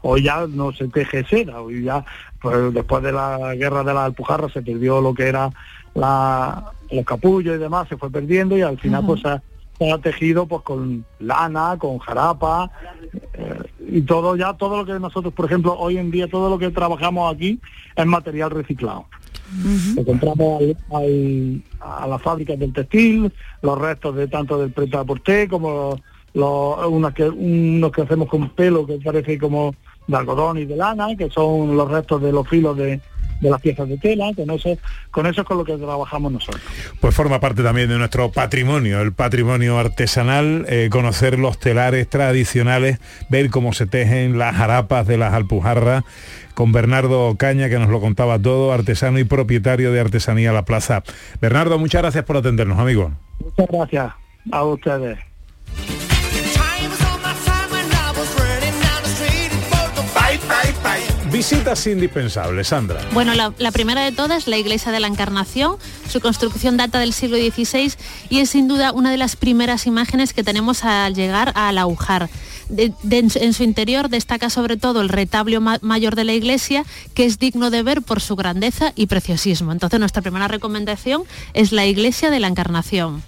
Hoy ya no se teje seda, hoy ya, pues después de la guerra de la Alpujarra se perdió lo que era la, los capullos y demás, se fue perdiendo y al final pues se ha, se ha tejido pues con lana, con jarapa eh, y todo ya, todo lo que nosotros, por ejemplo, hoy en día todo lo que trabajamos aquí es material reciclado. Lo compramos al- al- a las fábricas del textil, los restos de tanto del preta porté como los, unas que, unos que hacemos con pelo que parece como de algodón y de lana, que son los restos de los filos de, de las piezas de tela, con eso, con eso es con lo que trabajamos nosotros. Pues forma parte también de nuestro patrimonio, el patrimonio artesanal, eh, conocer los telares tradicionales, ver cómo se tejen las jarapas de las alpujarras, con Bernardo Caña, que nos lo contaba todo, artesano y propietario de Artesanía La Plaza. Bernardo, muchas gracias por atendernos, amigo. Muchas gracias a ustedes. Visitas indispensables, Sandra. Bueno, la, primera de todas, la iglesia de la Encarnación. Su construcción data del siglo XVI y es sin duda una de las primeras imágenes que tenemos al llegar a Alaujar. De- de- en, su- interior destaca sobre todo el retablo ma- mayor de la iglesia, que es digno de ver por su grandeza y preciosismo. Entonces nuestra primera recomendación es la iglesia de la Encarnación.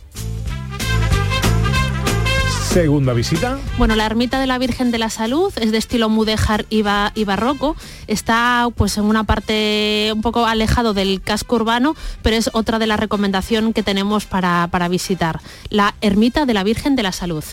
Segunda visita. Bueno, la ermita de la Virgen de la Salud es de estilo mudéjar y, ba- y barroco. Está pues en una parte un poco alejado del casco urbano, pero es otra de las recomendaciones que tenemos para visitar. La ermita de la Virgen de la Salud.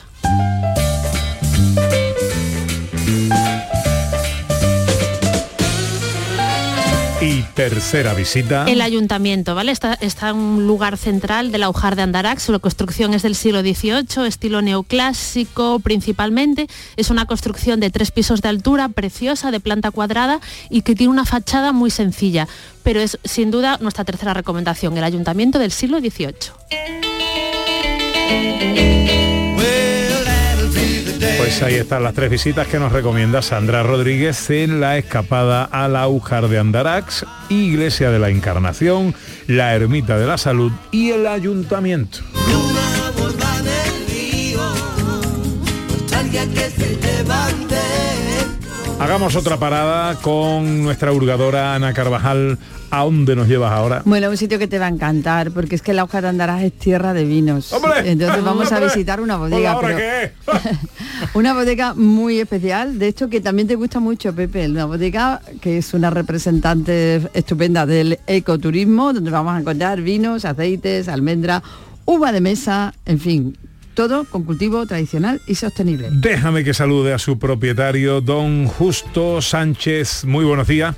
Tercera visita. El ayuntamiento, ¿vale? Está, está en un lugar central del Aujar de Andarax. La construcción es del siglo XVIII, estilo neoclásico principalmente. Es una construcción de tres pisos de altura, preciosa, de planta cuadrada y que tiene una fachada muy sencilla. Pero es sin duda nuestra tercera recomendación, el ayuntamiento del siglo XVIII. Pues ahí están las tres visitas que nos recomienda Sandra Rodríguez en la escapada al Aujar de Andarax, Iglesia de la Encarnación, la Ermita de la Salud y el Ayuntamiento. Hagamos otra parada con nuestra hurgadora Ana Carvajal. ¿A dónde nos llevas ahora? Bueno, un sitio que te va a encantar, porque es que la hoja de Andarás es tierra de vinos. ¡Hombre! Entonces vamos a visitar una bodega. una bodega muy especial, de hecho que también te gusta mucho, Pepe. Una bodega que es una representante estupenda del ecoturismo, donde vamos a encontrar vinos, aceites, almendra, uva de mesa, en fin, todo con cultivo tradicional y sostenible. Déjame que salude a su propietario, don Justo Sánchez. Muy buenos días.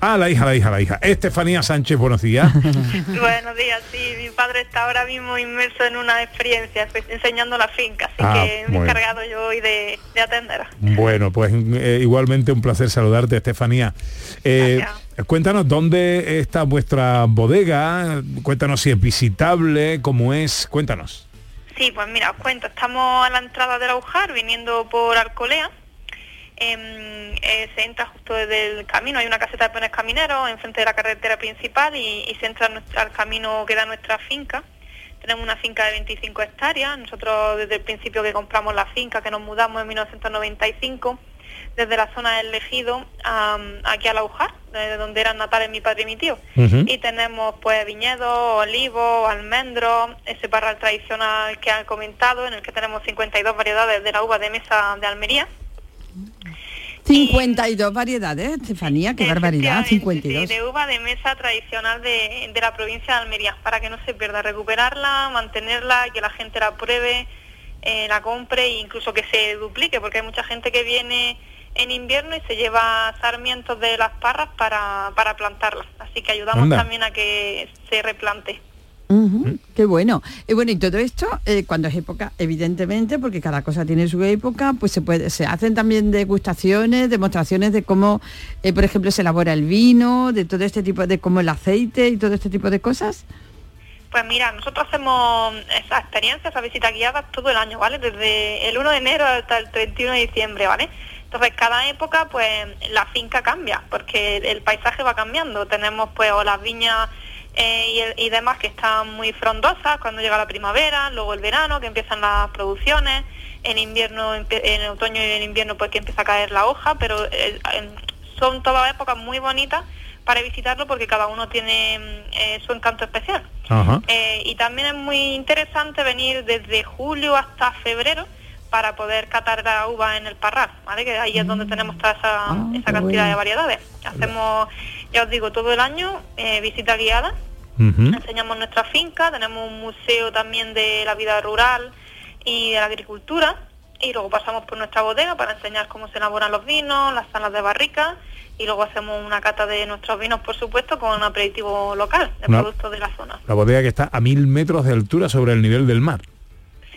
Ah, la hija, la hija, la hija. Estefanía Sánchez, buenos días. Buenos días, sí, mi padre está ahora mismo inmerso en una experiencia, pues, enseñando la finca, así Ah, que me he bueno. encargado yo hoy de, de atender. Bueno, pues eh, igualmente un placer saludarte, Estefanía. Eh, cuéntanos dónde está vuestra bodega, cuéntanos si es visitable, cómo es, cuéntanos. Sí, pues mira, os cuento, estamos a la entrada del Aujar, viniendo por Alcolea. Em, eh, se entra justo desde el camino, hay una caseta de peones camineros enfrente de la carretera principal y, se entra al camino que da nuestra finca. Tenemos una finca de 25 hectáreas, nosotros desde el principio que compramos la finca, que nos mudamos en 1995, desde la zona del Ejido aquí al Aujar, de donde eran natales mi padre y mi tío. Y tenemos pues viñedos, olivos, almendros, ese parral tradicional que han comentado, en el que tenemos 52 variedades de la uva de mesa de Almería. 52 variedades, Estefanía, qué barbaridad, Sí, 52. de uva de mesa tradicional de, de la provincia de Almería, para que no se pierda, recuperarla, mantenerla, que la gente la pruebe, eh, la compre e incluso que se duplique, porque hay mucha gente que viene en invierno y se lleva sarmientos de las parras para, para plantarlas. Así que ayudamos Anda. también a que se replante. Qué bueno. Y bueno, y todo esto, eh, cuando es época, evidentemente, porque cada cosa tiene su época, pues se puede, se hacen también degustaciones, demostraciones de cómo, eh, por ejemplo, se elabora el vino, de todo este tipo, de cómo el aceite y todo este tipo de cosas. Pues mira, nosotros hacemos esas experiencias, esas visitas guiadas todo el año, ¿vale? Desde el 1 de enero hasta el 31 de diciembre, ¿vale? Entonces, cada época, pues, la finca cambia, porque el paisaje va cambiando. Tenemos, pues, o las viñas eh, y, y demás que están muy frondosas cuando llega la primavera, luego el verano, que empiezan las producciones, en invierno, en otoño y en invierno, pues, que empieza a caer la hoja, pero eh, son todas épocas muy bonitas para visitarlo porque cada uno tiene eh, su encanto especial. Eh, y también es muy interesante venir desde julio hasta febrero para poder catar la uva en el parral, ¿vale? Que ahí es donde tenemos toda esa, esa qué cantidad bueno. de variedades. Hacemos, ya os digo, todo el año eh, visita guiada, enseñamos nuestra finca, tenemos un museo también de la vida rural y de la agricultura y luego pasamos por nuestra bodega para enseñar cómo se elaboran los vinos, las salas de barrica y luego hacemos una cata de nuestros vinos, por supuesto, con un aperitivo local de Una- productos de la zona. La bodega que está a mil metros de altura sobre el nivel del mar.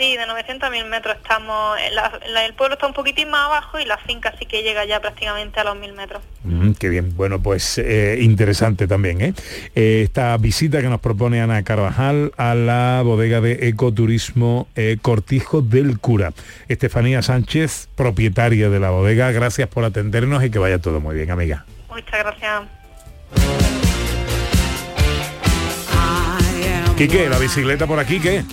Sí, de 900 a 1000 metros estamos. la- la- el pueblo está un poquitín más abajo y la finca sí que llega ya prácticamente a los 1000 metros. Mm, qué bien, bueno, pues eh, interesante también, ¿eh? Eh, Esta visita que nos propone Ana Carvajal a la bodega de ecoturismo eh, Cortijo del Cura. Estefanía Sánchez, propietaria de la bodega, gracias por atendernos y que vaya todo muy bien, amiga. Muchas gracias. Quique, la bicicleta por aquí, ¿qué?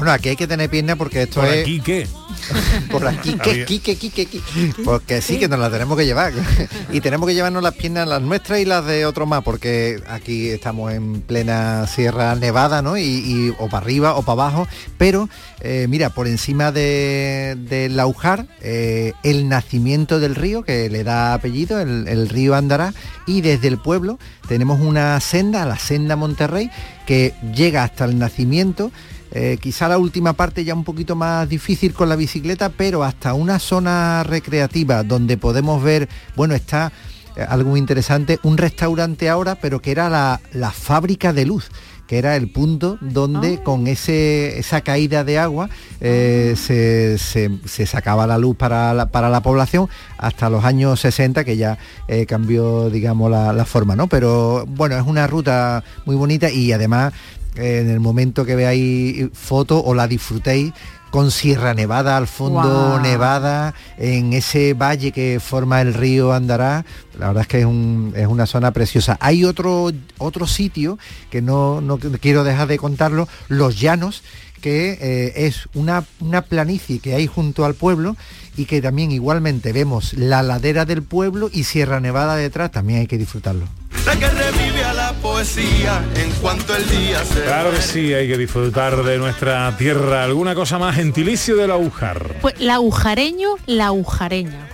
Bueno, aquí hay que tener pierna porque esto ¿Por es... aquí qué? Por aquí, aquí, que, aquí, que, aquí. Porque sí que nos la tenemos que llevar. Y tenemos que llevarnos las piernas, las nuestras y las de otros más, porque aquí estamos en plena Sierra Nevada, ¿no? Y, y- o para arriba o para abajo. Pero, eh, mira, por encima de, del Laujar, eh, el nacimiento del río, que le da apellido, el, el río Andará, y desde el pueblo tenemos una senda, la senda Monterrey, que llega hasta el nacimiento eh, quizá la última parte ya un poquito más difícil con la bicicleta, pero hasta una zona recreativa donde podemos ver, bueno, está eh, algo muy interesante, un restaurante ahora, pero que era la, la fábrica de luz que era el punto donde con ese, esa caída de agua eh, se, se- se sacaba la luz para la, para la población hasta los años 60 que ya eh, cambió digamos la, la forma no pero bueno es una ruta muy bonita y además en el momento que veáis fotos o la disfrutéis con Sierra Nevada al fondo. Nevada, en ese valle que forma el río Andará, la verdad es que es, un- es una zona preciosa. Hay otro, otro sitio que no, no quiero dejar de contarlo, Los Llanos, que eh, es una, una planicie que hay junto al pueblo y que también igualmente vemos la ladera del pueblo y Sierra Nevada detrás, también hay que disfrutarlo. La que revive a la poesía en cuanto el día se Claro que sí, hay que disfrutar de nuestra tierra. ¿Alguna cosa más? Gentilicio del agujar. Pues la agujareño, la agujareña.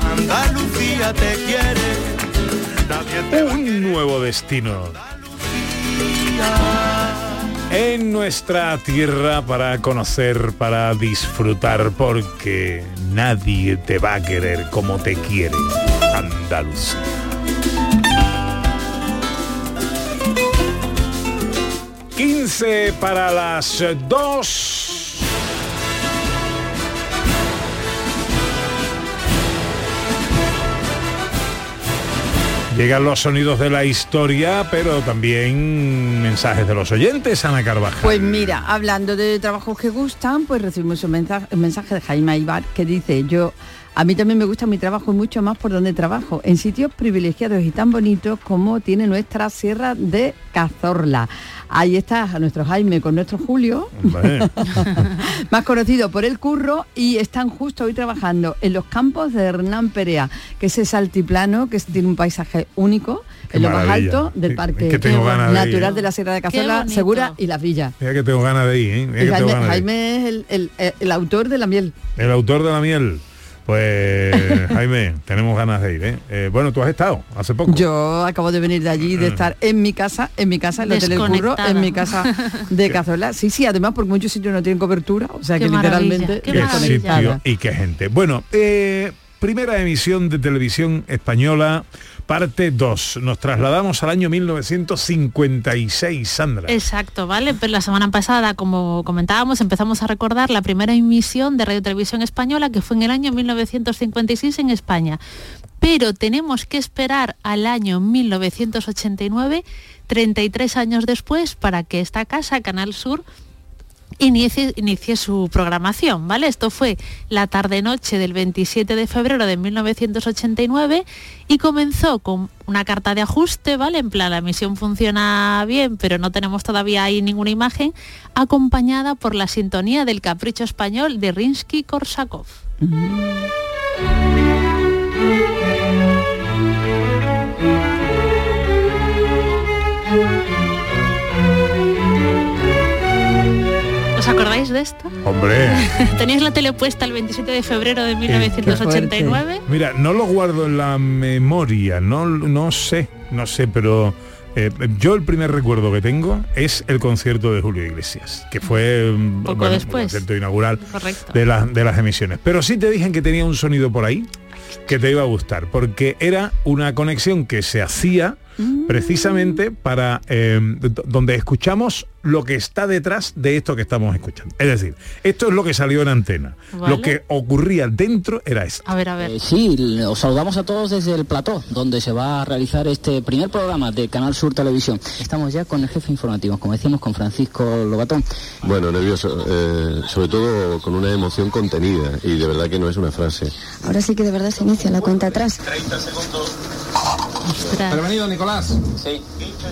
Andalucía te quiere. Un nuevo destino. En nuestra tierra para conocer, para disfrutar, porque nadie te va a querer como te quiere Andalucía. ...15 para las 2... Llegan los sonidos de la historia, pero también mensajes de los oyentes, Ana Carvajal. Pues mira, hablando de trabajos que gustan, pues recibimos un mensaje, un mensaje de Jaime Aibar que dice, yo, a mí también me gusta mi trabajo y mucho más por donde trabajo, en sitios privilegiados y tan bonitos como tiene nuestra Sierra de Cazorla. Ahí está nuestro Jaime con nuestro Julio, más conocido por el curro, y están justo hoy trabajando en los campos de Hernán Perea, que es ese altiplano que tiene un paisaje único, Qué en lo más alto del Es Parque que tengo ganas de ir, Natural de la Sierra de Cazorla. Segura y Las Villas. Mira que tengo ganas de ir, ¿eh? Mira tengo Jaime, ganas de ir. Jaime es el, el- el autor de la miel. El autor de la miel. Pues Jaime, tenemos ganas de ir, ¿eh? Eh, Bueno, tú has estado hace poco. Yo acabo de venir de allí, de Ah. estar en mi casa, en mi casa, en el Hotel El Curro, Desconectada. en mi casa de Cazorla. Sí, sí, además porque muchos sitios no tienen cobertura, o sea Qué que literalmente qué Qué sitio y qué gente. Bueno, eh, primera emisión de televisión española, parte 2. Nos trasladamos al año 1956, Sandra. Exacto, ¿vale? Pero la semana pasada, como comentábamos, empezamos a recordar la primera emisión de Radio Televisión Española que fue en el año 1956 en España. Pero tenemos que esperar al año 1989, 33 años después, para que esta casa, Canal Sur, inicie, su programación, ¿vale? Esto fue la tarde-noche del 27 de febrero de 1989 y comenzó con una carta de ajuste, ¿vale? En plan, la emisión funciona bien, pero no tenemos todavía ahí ninguna imagen, acompañada por la sintonía del Capricho Español de Rinsky-Korsakov. ¿Os acordáis de esto? Hombre. ¿Tenéis la tele puesta el 27 de febrero de 1989? Mira, no lo guardo en la memoria, no, no sé, no sé, pero eh, yo el primer recuerdo que tengo es el concierto de Julio Iglesias, que fue mm, Poco bueno, después. el concierto inaugural Correcto. de, la- de las emisiones. Pero sí te dije que tenía un sonido por ahí que te iba a gustar, porque era una conexión que se hacía Mm. precisamente para eh, donde escuchamos lo que está detrás de esto que estamos escuchando. Es decir, esto es lo que salió en antena. Vale. Lo que ocurría dentro era esto. A ver, a ver. Eh, sí, os saludamos a todos desde el plató, donde se va a realizar este primer programa de Canal Sur Televisión. Estamos ya con el jefe informativo, como decíamos, con Francisco Lobatón. Bueno, nervioso, eh, sobre todo con una emoción contenida y de verdad que no es una frase. Ahora sí que de verdad se inicia la cuenta atrás. 30 segundos. Prevenido, Nicolás. Sí.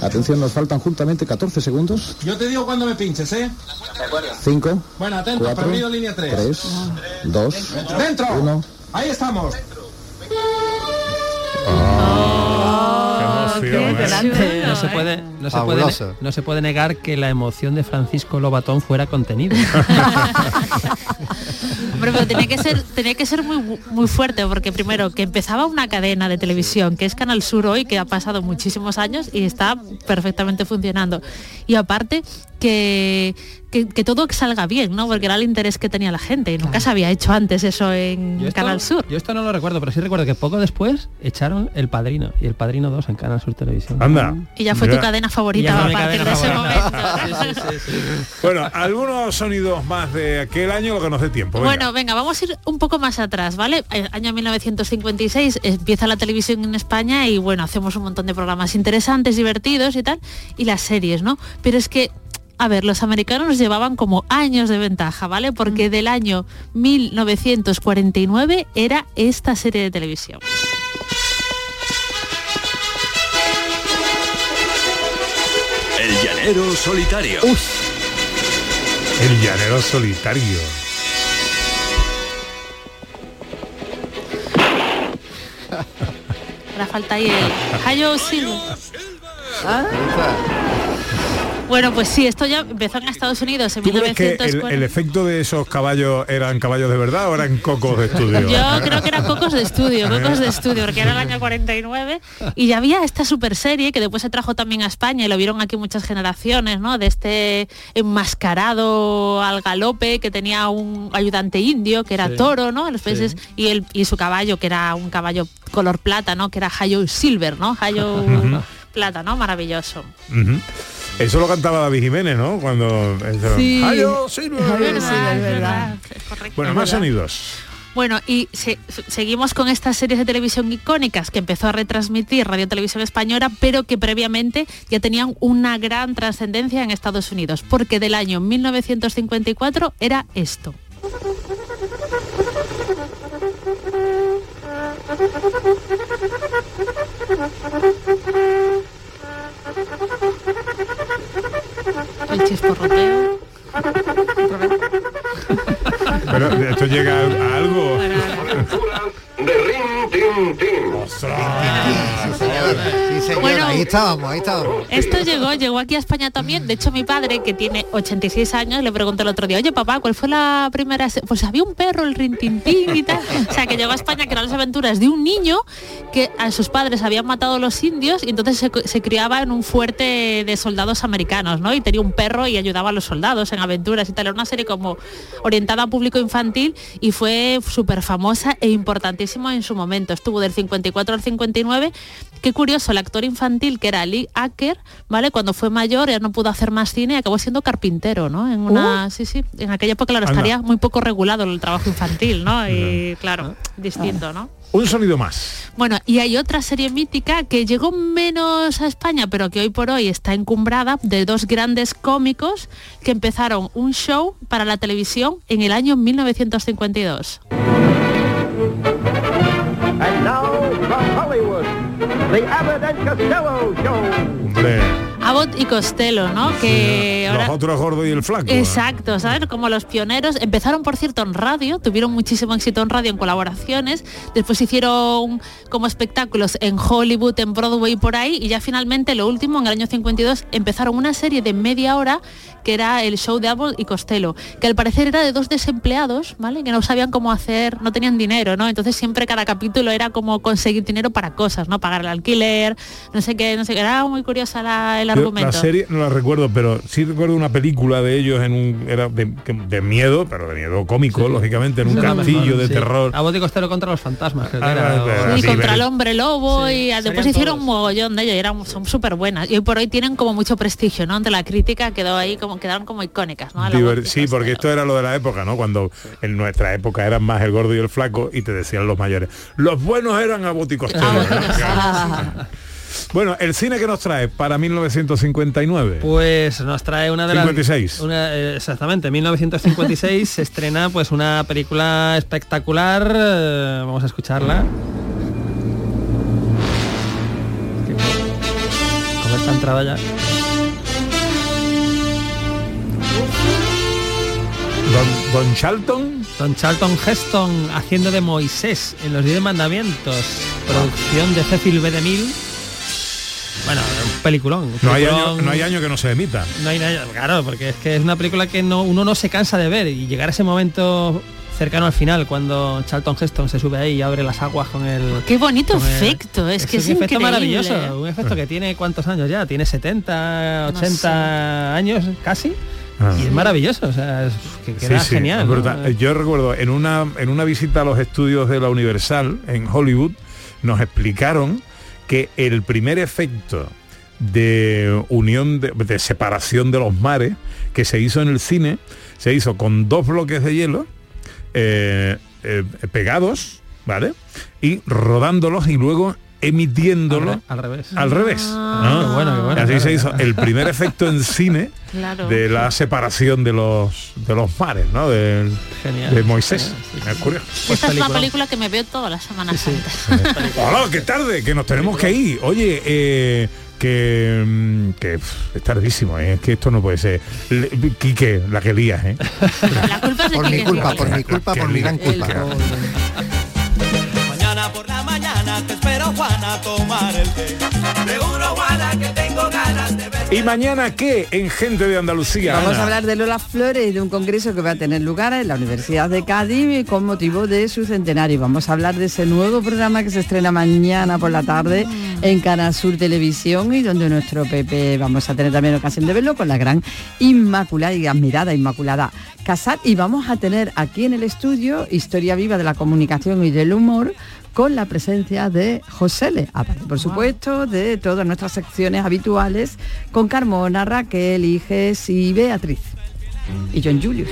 Atención, nos faltan juntamente 14 segundos. Yo te digo cuando me pinches, ¿eh? De acuerdo. 5, Bueno, atento, 4, prevenido línea 3. 3, 2, ¡Dentro! 1. Ahí estamos. No se puede, no se puede, no se puede negar que la emoción de Francisco Lobatón fuera contenida. Hombre, pero tenía que ser, tenía que ser muy, muy fuerte, porque primero que empezaba una cadena de televisión, que es Canal Sur hoy, que ha pasado muchísimos años y está perfectamente funcionando. Y aparte que, que, que todo salga bien, ¿no? Porque era el interés que tenía la gente. Y nunca se había hecho antes eso en esto- Canal Sur. Yo esto no lo recuerdo, pero sí recuerdo que poco después echaron El Padrino y El Padrino 2 en Canal Sur Televisión. Anda. Y ya fue tu cadena favorita a partir de ese momento. Bueno, algunos sonidos más de aquel año, lo que nos dé tiempo. venga. Bueno, venga, vamos a ir un poco más atrás, ¿vale? El año 1956 empieza la televisión en España y bueno, hacemos un montón de programas interesantes, divertidos y tal, y las series, ¿no? Pero es que, a ver, los americanos nos llevaban como años de ventaja, ¿vale? Porque del año 1949 era esta serie de televisión. El llanero solitario. El llanero solitario. Ahora falta ahí el Hayo Silver. Bueno, pues sí, esto ya empezó en Estados Unidos en ¿Tú crees que el, 1940. el efecto de esos caballos eran caballos de verdad o eran cocos de estudio? Yo creo que eran cocos de estudio, cocos de estudio, porque era el año 49 y ya había esta super serie que después se trajo también a España y lo vieron aquí muchas generaciones, ¿no? De este enmascarado al galope que tenía un ayudante indio que era Sí, toro, ¿no? En los países y el y su caballo que era un caballo color plata, ¿no? Que era Hayo Silver, ¿no? Hayo Ujú. plata, ¿no? Maravilloso. Eso lo cantaba David Jiménez, ¿no? Cuando... eso- Sí. ¡Ay, Silver! Es verdad, es verdad. Es correcto. Bueno, Es más verdad. sonidos. Bueno, y se- seguimos con estas series de televisión icónicas que empezó a retransmitir Radio Televisión Española, pero que previamente ya tenían una gran trascendencia en Estados Unidos, porque del año 1954 era esto. El chisporroteo. Pero esto llega a, a algo. De Rin Tin Tin. Sí, señor, Bueno. ahí estábamos, ahí estábamos. Esto llegó, llegó aquí a España también. De hecho, mi padre, que tiene 86 años, le preguntó el otro día, oye papá, ¿cuál fue la primera? se-?" Pues había un perro, el rintintín y tal. O sea, que llegó a España, que eran las aventuras de un niño que a sus padres habían matado a los indios y entonces se, se criaba en un fuerte de soldados americanos, ¿no? Y tenía un perro y ayudaba a los soldados en aventuras y tal. Era una serie como orientada a público infantil y fue súper famosa e en su momento. Estuvo del 54 al 59. Qué curioso, el actor infantil que era Lee Acker, ¿vale? Cuando fue mayor ya no pudo hacer más cine y acabó siendo carpintero, ¿no? En una, sí, sí, en aquella época claro, estaría muy poco regulado el trabajo infantil, ¿no? Y claro, distinto, ¿no? Un sonido más. Bueno, y hay otra serie mítica que llegó menos a España, pero que hoy por hoy está encumbrada de dos grandes cómicos que empezaron un show para la televisión en el año 1952. And now from Hollywood, the Abbott and Costello Show. Abbott y Costello, ¿no? Que los ahora... otros gordos y el flaco. Exacto, ¿sabes? Como los pioneros. Empezaron, por cierto, en radio, tuvieron muchísimo éxito en radio en colaboraciones. Después hicieron como espectáculos en Hollywood, en Broadway y por ahí. Y ya finalmente, lo último, en el año 52, empezaron una serie de media hora que era el show de Abbott y Costello, que al parecer era de dos desempleados, ¿vale? Que no sabían cómo hacer, no tenían dinero, ¿no? Entonces siempre cada capítulo era como conseguir dinero para cosas, ¿no? Pagar el alquiler, no sé qué, no sé qué. Era muy curiosa la- el argumento. La serie no la recuerdo, pero sí recuerdo una película de ellos en un era de, de miedo, pero de miedo cómico, lógicamente, en un lo castillo mejor, de sí. terror. Abbott y Costello contra los fantasmas. creo que Ah, era, o- y sí, contra el hombre lobo y después hicieron un mogollón de ellos y eran, son súper buenas y hoy por hoy tienen como mucho prestigio no entre la crítica quedó ahí como quedaron como icónicas no A Diver- sí, porque esto era lo de la época, ¿no? Cuando en nuestra época eran más el gordo y el flaco y te decían los mayores. Los buenos eran Costello. Ah, Bueno, el cine que nos trae para 1959. Pues nos trae una de las 56. una, eh, exactamente, 1956 se estrena pues una película espectacular. eh, vamos a escucharla. esta entrada ya. Don, Don Charlton. Don Charlton Heston haciendo de Moisés en los Diez Mandamientos. Producción de Cecil B. DeMille. Bueno, un peliculón. un No hay, año, peliculón. no hay año que no se emita. No hay nada, claro, porque es que es una película que no, uno no se cansa de ver y llegar a ese momento cercano al final cuando Charlton Heston se sube ahí y abre las aguas con el Qué bonito el- efecto, es que es un efecto increíble. maravilloso, un efecto que tiene cuántos años ya, tiene 70, No 80 años casi Ah. y es maravilloso, o sea, es, que queda sí, genial. Yo recuerdo en una en una visita a los estudios de la Universal en Hollywood nos explicaron que el primer efecto de unión de, separación de los mares que se hizo en el cine se hizo con dos bloques de hielo eh, eh, pegados, ¿vale? Y rodándolos y luego emitiéndolo Al re- al revés. Al revés. Ah, ¿no? qué bueno, qué bueno, Así claro, se hizo claro. el primer efecto en cine Claro. de la separación de los de los mares, ¿no? Del- Genial. de Moisés. Es curioso. Esta es una película que me veo toda la Semana Santa. Hola, qué tarde, que nos tenemos que ir. Oye, eh, que, mm, que es tardísimo, ¿eh? es que esto no puede ser. Le- Quique, la que lías, ¿eh? La culpa es de Por mi culpa, por mi culpa, por mi gran culpa. Mañana por la mañana te espero Juana a tomar el té. Seguro Juana que tengo ganas de ver. ¿Y mañana qué en Gente de Andalucía? Vamos Ana? a hablar de Lola Flores y de un congreso que va a tener lugar en la Universidad de Cádiz con motivo de su centenario. Vamos a hablar de ese nuevo programa que se estrena mañana por la tarde en Canal Sur Televisión y donde nuestro Pepe vamos a tener también ocasión de verlo con la gran Inmaculada y admirada Inmaculada Casar. Y vamos a tener aquí en el estudio Historia Viva de la Comunicación y del Humor con la presencia de José Le, aparte por supuesto de todas nuestras secciones habituales con Carmona, Raquel, Iges y Beatriz. Y John Julius.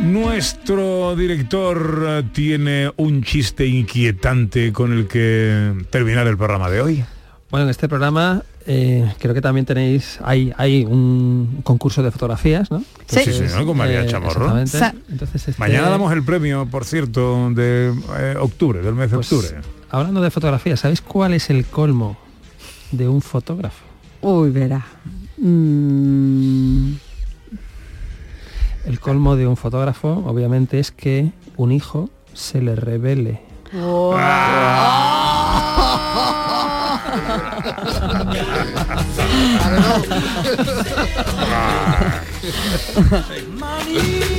Nuestro director eh, tiene un chiste inquietante con el que terminar el programa de hoy. Bueno, en este programa eh, creo que también tenéis, hay, hay un concurso de fotografías, ¿no? Sí, sí, sí, ¿no? con María Chamorro. exactamente. Sa- Entonces, este- Mañana damos el premio, por cierto, de eh, octubre, del mes de Pues, octubre. Hablando de fotografía, ¿sabéis cuál es el colmo de un fotógrafo? Uy, verá. Mm, El colmo de un fotógrafo, obviamente, es que un hijo se le revele. I don't know.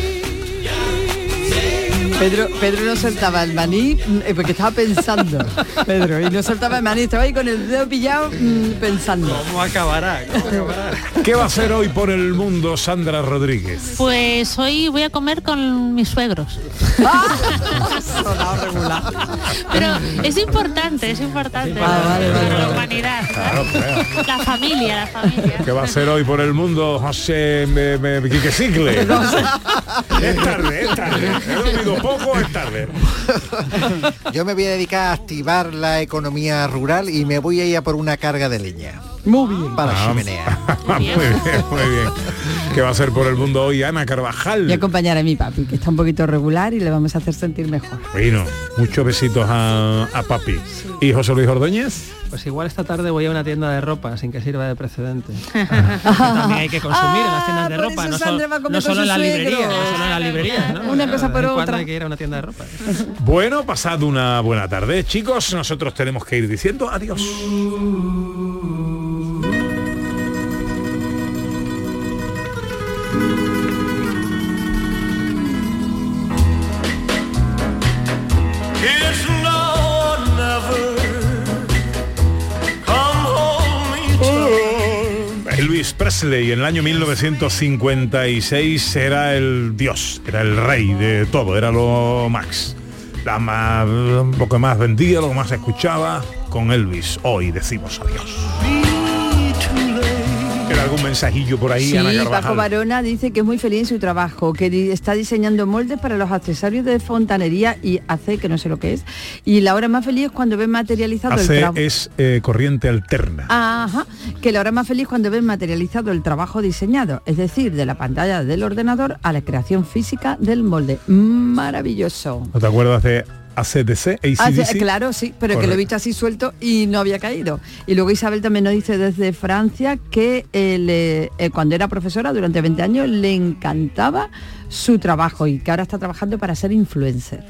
Pedro, Pedro no soltaba el maní eh, porque estaba pensando. Pedro, y no soltaba el maní, estaba ahí con el dedo pillado mm, pensando. ¿Cómo acabará? ¿Qué va a hacer hoy por el mundo Sandra Rodríguez? Pues hoy voy a comer con mis suegros. Pero es importante, es importante para la humanidad. Claro, claro. La familia, la familia. ¿Qué va a hacer hoy por el mundo José Quique Cicle? Es tarde, es tarde. He dormido poco, es tarde. Yo me voy a dedicar a activar la economía rural y me voy a ir a por una carga de leña. Muy bien. Para Ah, chimenea. muy bien, muy bien. ¿Qué va a hacer por el mundo hoy Ana Carvajal? Y acompañar a mi papi, que está un poquito regular y le vamos a hacer sentir mejor. Bueno, muchos besitos a, a papi. ¿Y José Luis Ordóñez? Pues igual esta tarde voy a una tienda de ropa sin que sirva de precedente. También hay que consumir en las tiendas de Ah, ropa, no, Sandra so- va a comer no solo en la librería, no solo en la librería, ¿no? Una cosa por otra. hay que ir a una tienda de ropa. Bueno, pasad una buena tarde, chicos. Nosotros tenemos que ir diciendo adiós. Elvis Presley en el año 1956 era el dios, era el rey de todo, era lo max. La más, lo que más vendía, lo que más escuchaba con Elvis. Hoy decimos adiós. ¿Queda algún mensajillo por ahí, Sí, Ana Paco? Barona dice que es muy feliz en su trabajo, que está diseñando moldes para los accesorios de fontanería y hace, que no sé lo que es, y la hora más feliz es cuando ven materializado el trabajo. es eh, corriente alterna. Ajá, que la hora más feliz cuando ven materializado el trabajo diseñado, es decir, de la pantalla del ordenador a la creación física del molde. Maravilloso. ¿No te acuerdas de ACDC, Ah, ACDC. claro, sí, pero que lo he visto así suelto y no había caído. Y luego Isabel también nos dice desde Francia que eh, le- eh, cuando era profesora durante 20 años le encantaba su trabajo y que ahora está trabajando para ser influencer.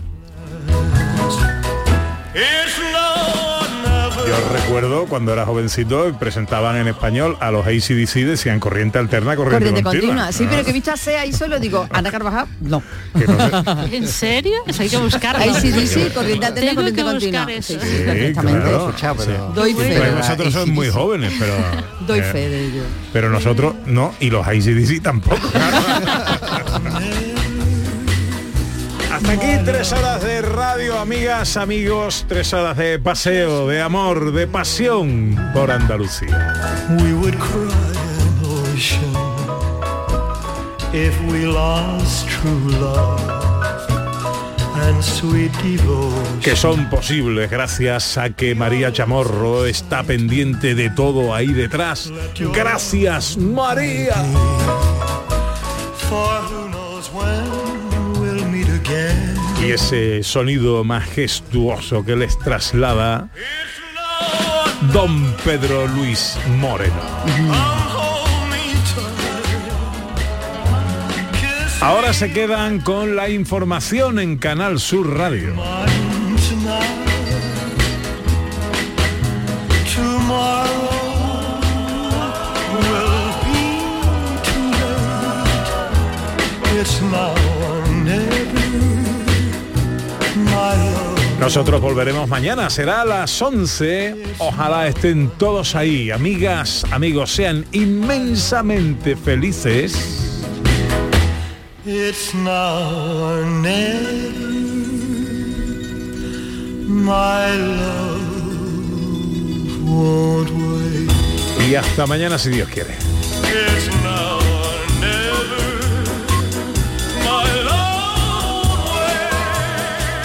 Yo recuerdo cuando era jovencito presentaban en español a los ACDC decían corriente alterna, corriente, Corriente continua. continua. Sí, pero que he visto a Sea ahí solo digo, Ana Carvajal, no. ¿En serio? Eso hay que sí, sí, corriente alterna, Tengo corriente que continua. buscar eso. Sí, Sí, claro. Escuchado, pero- Doy fe. vosotros sois muy jóvenes, pero Doy eh, fe de ello. pero nosotros no y los ACDC tampoco. Aquí tres horas de radio, amigas, amigos, tres horas de paseo, de amor, de pasión por Andalucía. Que son posibles gracias a que María Chamorro está pendiente de todo ahí detrás. Gracias, María. Y ese sonido majestuoso que les traslada Don Pedro Luis Moreno. Ahora se quedan con la información en Canal Sur Radio. Nosotros volveremos mañana, será a las 11. Ojalá estén todos ahí. Amigas, amigos, sean inmensamente felices. It's now or never, my love won't wait. Y hasta mañana si Dios quiere.